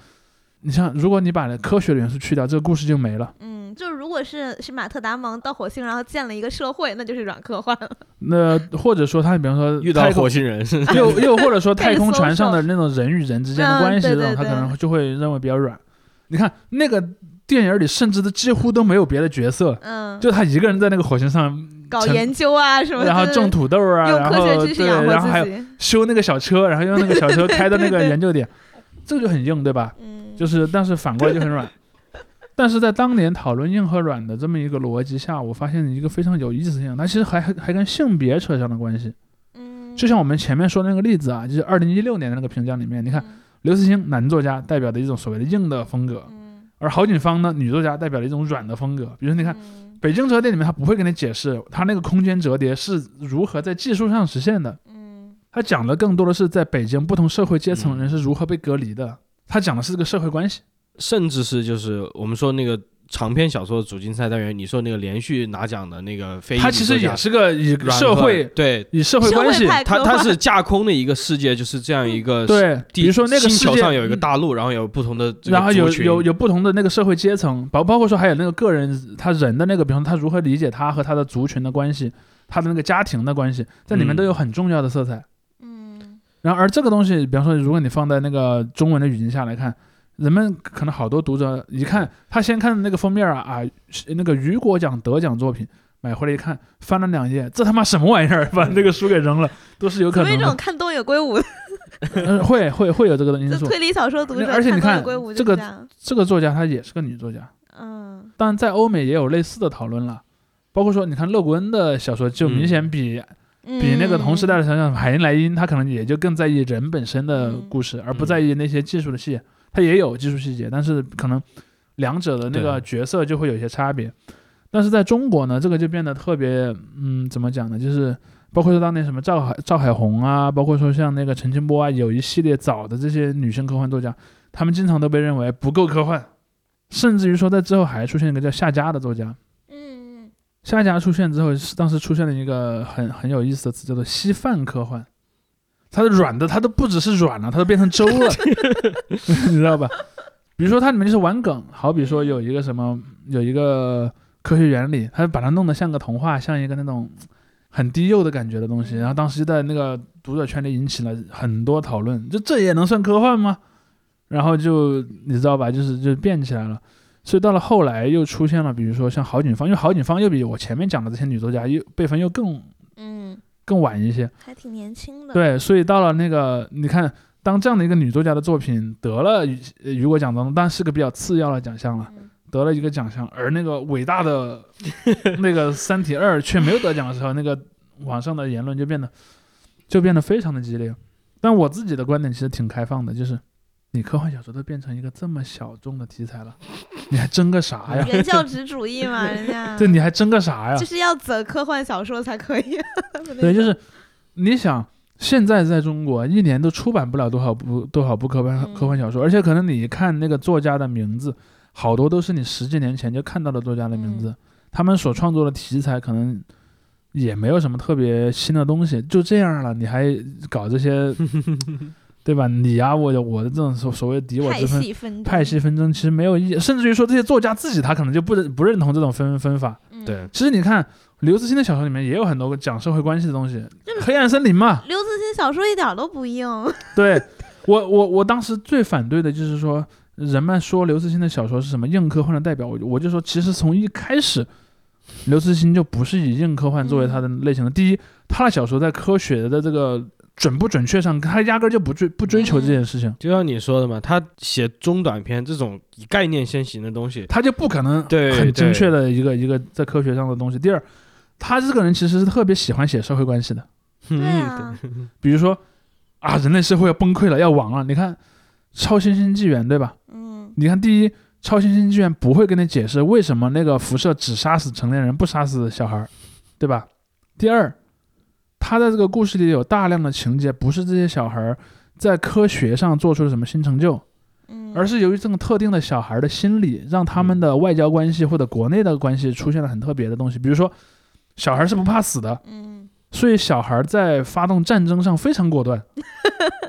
你像，如果你把科学的元素去掉，这个故事就没了。嗯，就如果是是马特达蒙到火星，然后建了一个社会，那就是软科幻了。那或者说他比方说 (laughs) 遇到火星人，又又或者说 (laughs) 太空船上的那种人与人之间的嗯关系，这种他可能就会认为比较软。你看那个电影里，甚至都几乎都没有别的角色，嗯，就他一个人在那个火星上搞研究啊什么的，然后种土豆啊，用然科学知识后对，养然后还有。修那个小车，然后用那个小车 (laughs) 开到那个研究点，这个就很硬，对吧？嗯，就是，但是反过来就很软。(laughs) 但是在当年讨论硬和软的这么一个逻辑下，我发现一个非常有意思的现象，它其实还还还跟性别扯上了关系。嗯，就像我们前面说的那个例子啊，就是二零一六年的那个评奖里面，你看刘慈欣男作家代表的一种所谓的硬的风格，嗯，而郝景芳呢女作家代表了一种软的风格。比如说，你看嗯。北京折叠里面，他不会跟你解释他那个空间折叠是如何在技术上实现的，嗯。他讲的更多的是在北京不同社会阶层嗯人是如何被隔离的，他讲的是这个社会关系。甚至是就是我们说那个长篇小说的主竞赛单元，你说那个连续拿奖的那个非裔他其实也是个以社会对。以社会关系派科幻它它是架空的一个世界，就是这样一个 (laughs) 对，比如说那个星世界球上有一个嗯大陆，然后有不同的然后有有有不同的那个社会阶层，包包括说还有那个个人他人的那个，比方说他如何理解他和他的族群的关系，他的那个家庭的关系，在里面嗯都有很重要的色彩。嗯然后而这个东西，比方说如果你放在那个中文的语境下来看，人们可能好多读者一看他先看那个封面啊啊，那个雨果奖得奖作品。买回来一看，翻了两页，这他妈什么玩意儿？(laughs) 把那个书给扔了，(laughs) 都是有可能的。一种看东野圭吾的，嗯，(laughs) 会会会有这个因素。就推理小说读者，而且你看这个这个作家她也是个女作家，嗯但在欧美也有类似的讨论了，包括说，你看勒古恩的小说就明显比、比那个同时代的想想海因莱因，他可能也就更在意人本身的故事，而不在意那些技术的细节。他也有技术细节，但是可能两者的那个角色就会有一些差别。但是在中国呢，这个就变得特别，嗯，怎么讲呢？就是包括说当年什么赵海赵海红啊，包括说像那个陈清波啊，有一系列早的这些女性科幻作家，他们经常都被认为不够科幻，甚至于说在之后还出现一个叫夏家的作家，嗯夏家出现之后，是当时出现了一个很很有意思的词，叫做稀饭科幻。它的软的，它都不只是软了，它都变成粥了，(laughs) (laughs) 你知道吧？比如说它里面就是玩梗，好比说有一个什么，有一个科学原理，它把它弄得像个童话，像一个那种很低幼的感觉的东西，然后当时就在那个读者圈里引起了很多讨论，就这也能算科幻吗？然后就你知道吧，就是就变起来了。所以到了后来又出现了，比如说像郝景芳，因为郝景芳又比我前面讲的这些女作家又辈分又更嗯，更晚一些，还挺年轻的。，对，所以到了那个你看，当这样的一个女作家的作品得了雨果奖当中，但是个比较次要的奖项了，嗯得了一个奖项，而那个伟大的 (laughs) 那个《三体二》却没有得奖的时候，那个网上的言论就变得就变得非常的激烈。但我自己的观点其实挺开放的，就是你科幻小说都变成一个这么小众的题材了，你还争个啥呀？(laughs) 原教旨主义嘛，人家对，你还争个啥呀就？是要走科幻小说才可以。(laughs) 对，就是你想，现在在中国一年都出版不了多少部多少部科幻嗯科幻小说，而且可能你看那个作家的名字，好多都是你十几年前就看到的作家的名字，他们所创作的题材可能也没有什么特别新的东西，就这样了，你还搞这些，对吧？你呀、我我的这种所所谓敌我之分。系纷争，派系纷争其实没有意义，甚至于说这些作家自己他可能就不认不认同这种分分法。嗯对，其实你看刘慈欣的小说里面也有很多讲社会关系的东西，黑暗森林嘛，刘慈欣小说一点都不硬。(laughs) 对我，我我当时最反对的就是说，人们说刘慈欣的小说是什么硬科幻的代表，我我就说，其实从一开始，刘慈欣就不是以硬科幻作为他的类型的。第一，他的小说在科学的这个准不准确上，他压根儿就不追不追求这件事情，就像你说的嘛，他写中短篇这种以概念先行的东西，他就不可能对很精确的一个一个在科学上的东西。第二，他这个人其实是特别喜欢写社会关系的。嗯对啊，(laughs) 比如说啊，人类社会要崩溃了，要亡了。你看《超新星纪元》，对吧？嗯你看，第一，《超新星纪元》不会跟你解释为什么那个辐射只杀死成年人，不杀死小孩儿，对吧？第二，他在这个故事里有大量的情节，不是这些小孩儿在科学上做出了什么新成就，嗯，而是由于这种特定的小孩儿的心理，让他们的外交关系或者国内的关系出现了很特别的东西。比如说，小孩儿是不怕死的，嗯所以小孩在发动战争上非常果断。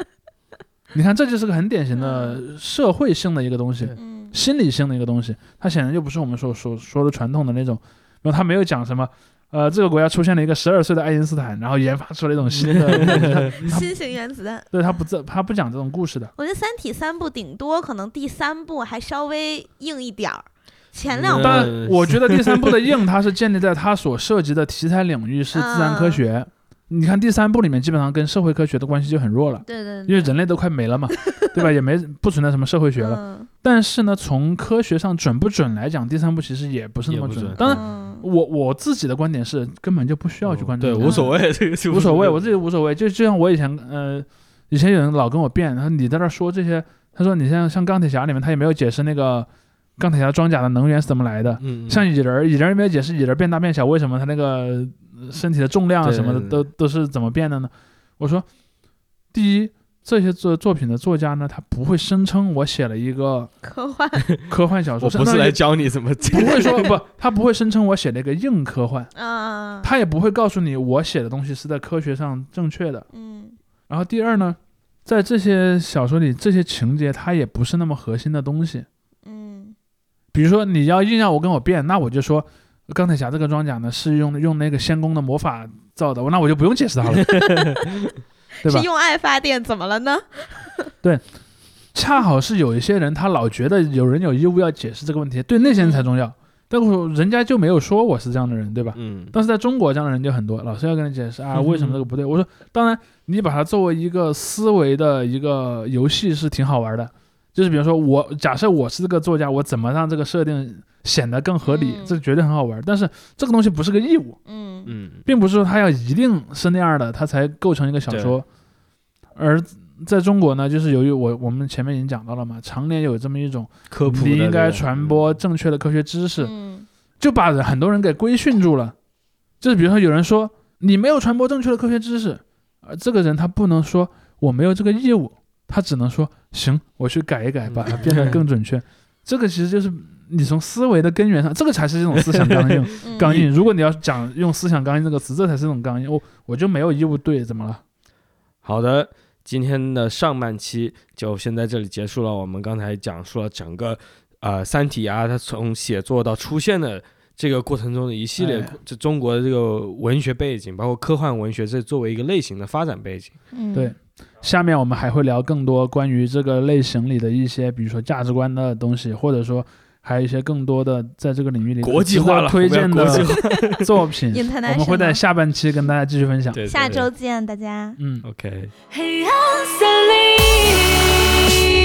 (laughs) 你看，这就是个很典型的社会性的一个东西。嗯心理性的一个东西，它显然就不是我们所所说的传统的那种，然后他没有讲什么。呃，这个国家出现了一个十二岁的爱因斯坦，然后研发出了一种新的，(laughs) (laughs) 新型原子弹。对他不这他不讲这种故事的。我觉得《三体》三部顶多可能第三部还稍微硬一点儿，前两部当嗯然，我觉得第三部的硬，它是建立在它所涉及的题材领域是自然科学。你看第三部里面，基本上跟社会科学的关系就很弱了，对对，因为人类都快没了嘛，(laughs) 对吧？也没不存在什么社会学了。嗯但是呢，从科学上准不准来讲，第三部其实也不是那么准当然，嗯我我自己的观点是，根本就不需要去关注对，无所谓，这个无所谓，我自己无所谓。就就像我以前呃，以前有人老跟我辩，然后你在那儿说这些，他说你像像钢铁侠里面，他也没有解释那个钢铁侠装甲的能源是怎么来的。嗯，像蚁人，蚁人也没有解释蚁人变大变小，为什么他那个呃身体的重量啊什么的都都是怎么变的呢？我说，第一，这些作作品的作家呢，他不会声称我写了一个科幻，(laughs) 科幻小说，我不是来教你怎么不会说不，他不会声称我写了一个硬科幻，啊，他也不会告诉你我写的东西是在科学上正确的。嗯。然后第二呢，在这些小说里，这些情节它也不是那么核心的东西。嗯。比如说你要硬要我跟我辩，那我就说钢铁侠这个装甲呢是用用那个仙宫的魔法造的，那我就不用解释它了，(laughs) 对吧是？用爱发电，怎么了呢？(laughs) 对恰好是有一些人他老觉得有人有义务要解释这个问题，对那些人才重要。但我人家就没有说我是这样的人，对吧？嗯，但是在中国这样的人就很多，老师要跟你解释啊，为什么这个不对？我说，当然你把它作为一个思维的一个游戏是挺好玩的，就是比如说我假设我是这个作家，我怎么让这个设定显得更合理，嗯这绝对很好玩。但是这个东西不是个义务，嗯嗯，并不是说它要一定是那样的，它才构成一个小说。而在中国呢，就是由于我我们前面已经讲到了嘛，常年有这么一种科普你应该传播正确的科学知识，嗯就把很多人给规训住了。就是比如说有人说你没有传播正确的科学知识，而这个人他不能说我没有这个义务，他只能说行，我去改一改，把它变得更准确。这个其实就是你从思维的根源上，这个才是这种思想刚硬。(laughs) 嗯刚硬，如果你要讲用思想刚硬这个词，这才是这种刚硬。我我就没有义务对，怎么了？好的，今天的上半期就先在这里结束了。我们刚才讲述了整个呃《三体》啊，它从写作到出现的这个过程中的一系列哎，这中国的这个文学背景，包括科幻文学这作为一个类型的发展背景。嗯对下面我们还会聊更多关于这个类型里的一些，比如说价值观的东西，或者说还有一些更多的在这个领域里国际化，推荐的作品，我们会在下半期跟大家继续分享。对，对下周见，大家。嗯。OK。黑暗森林。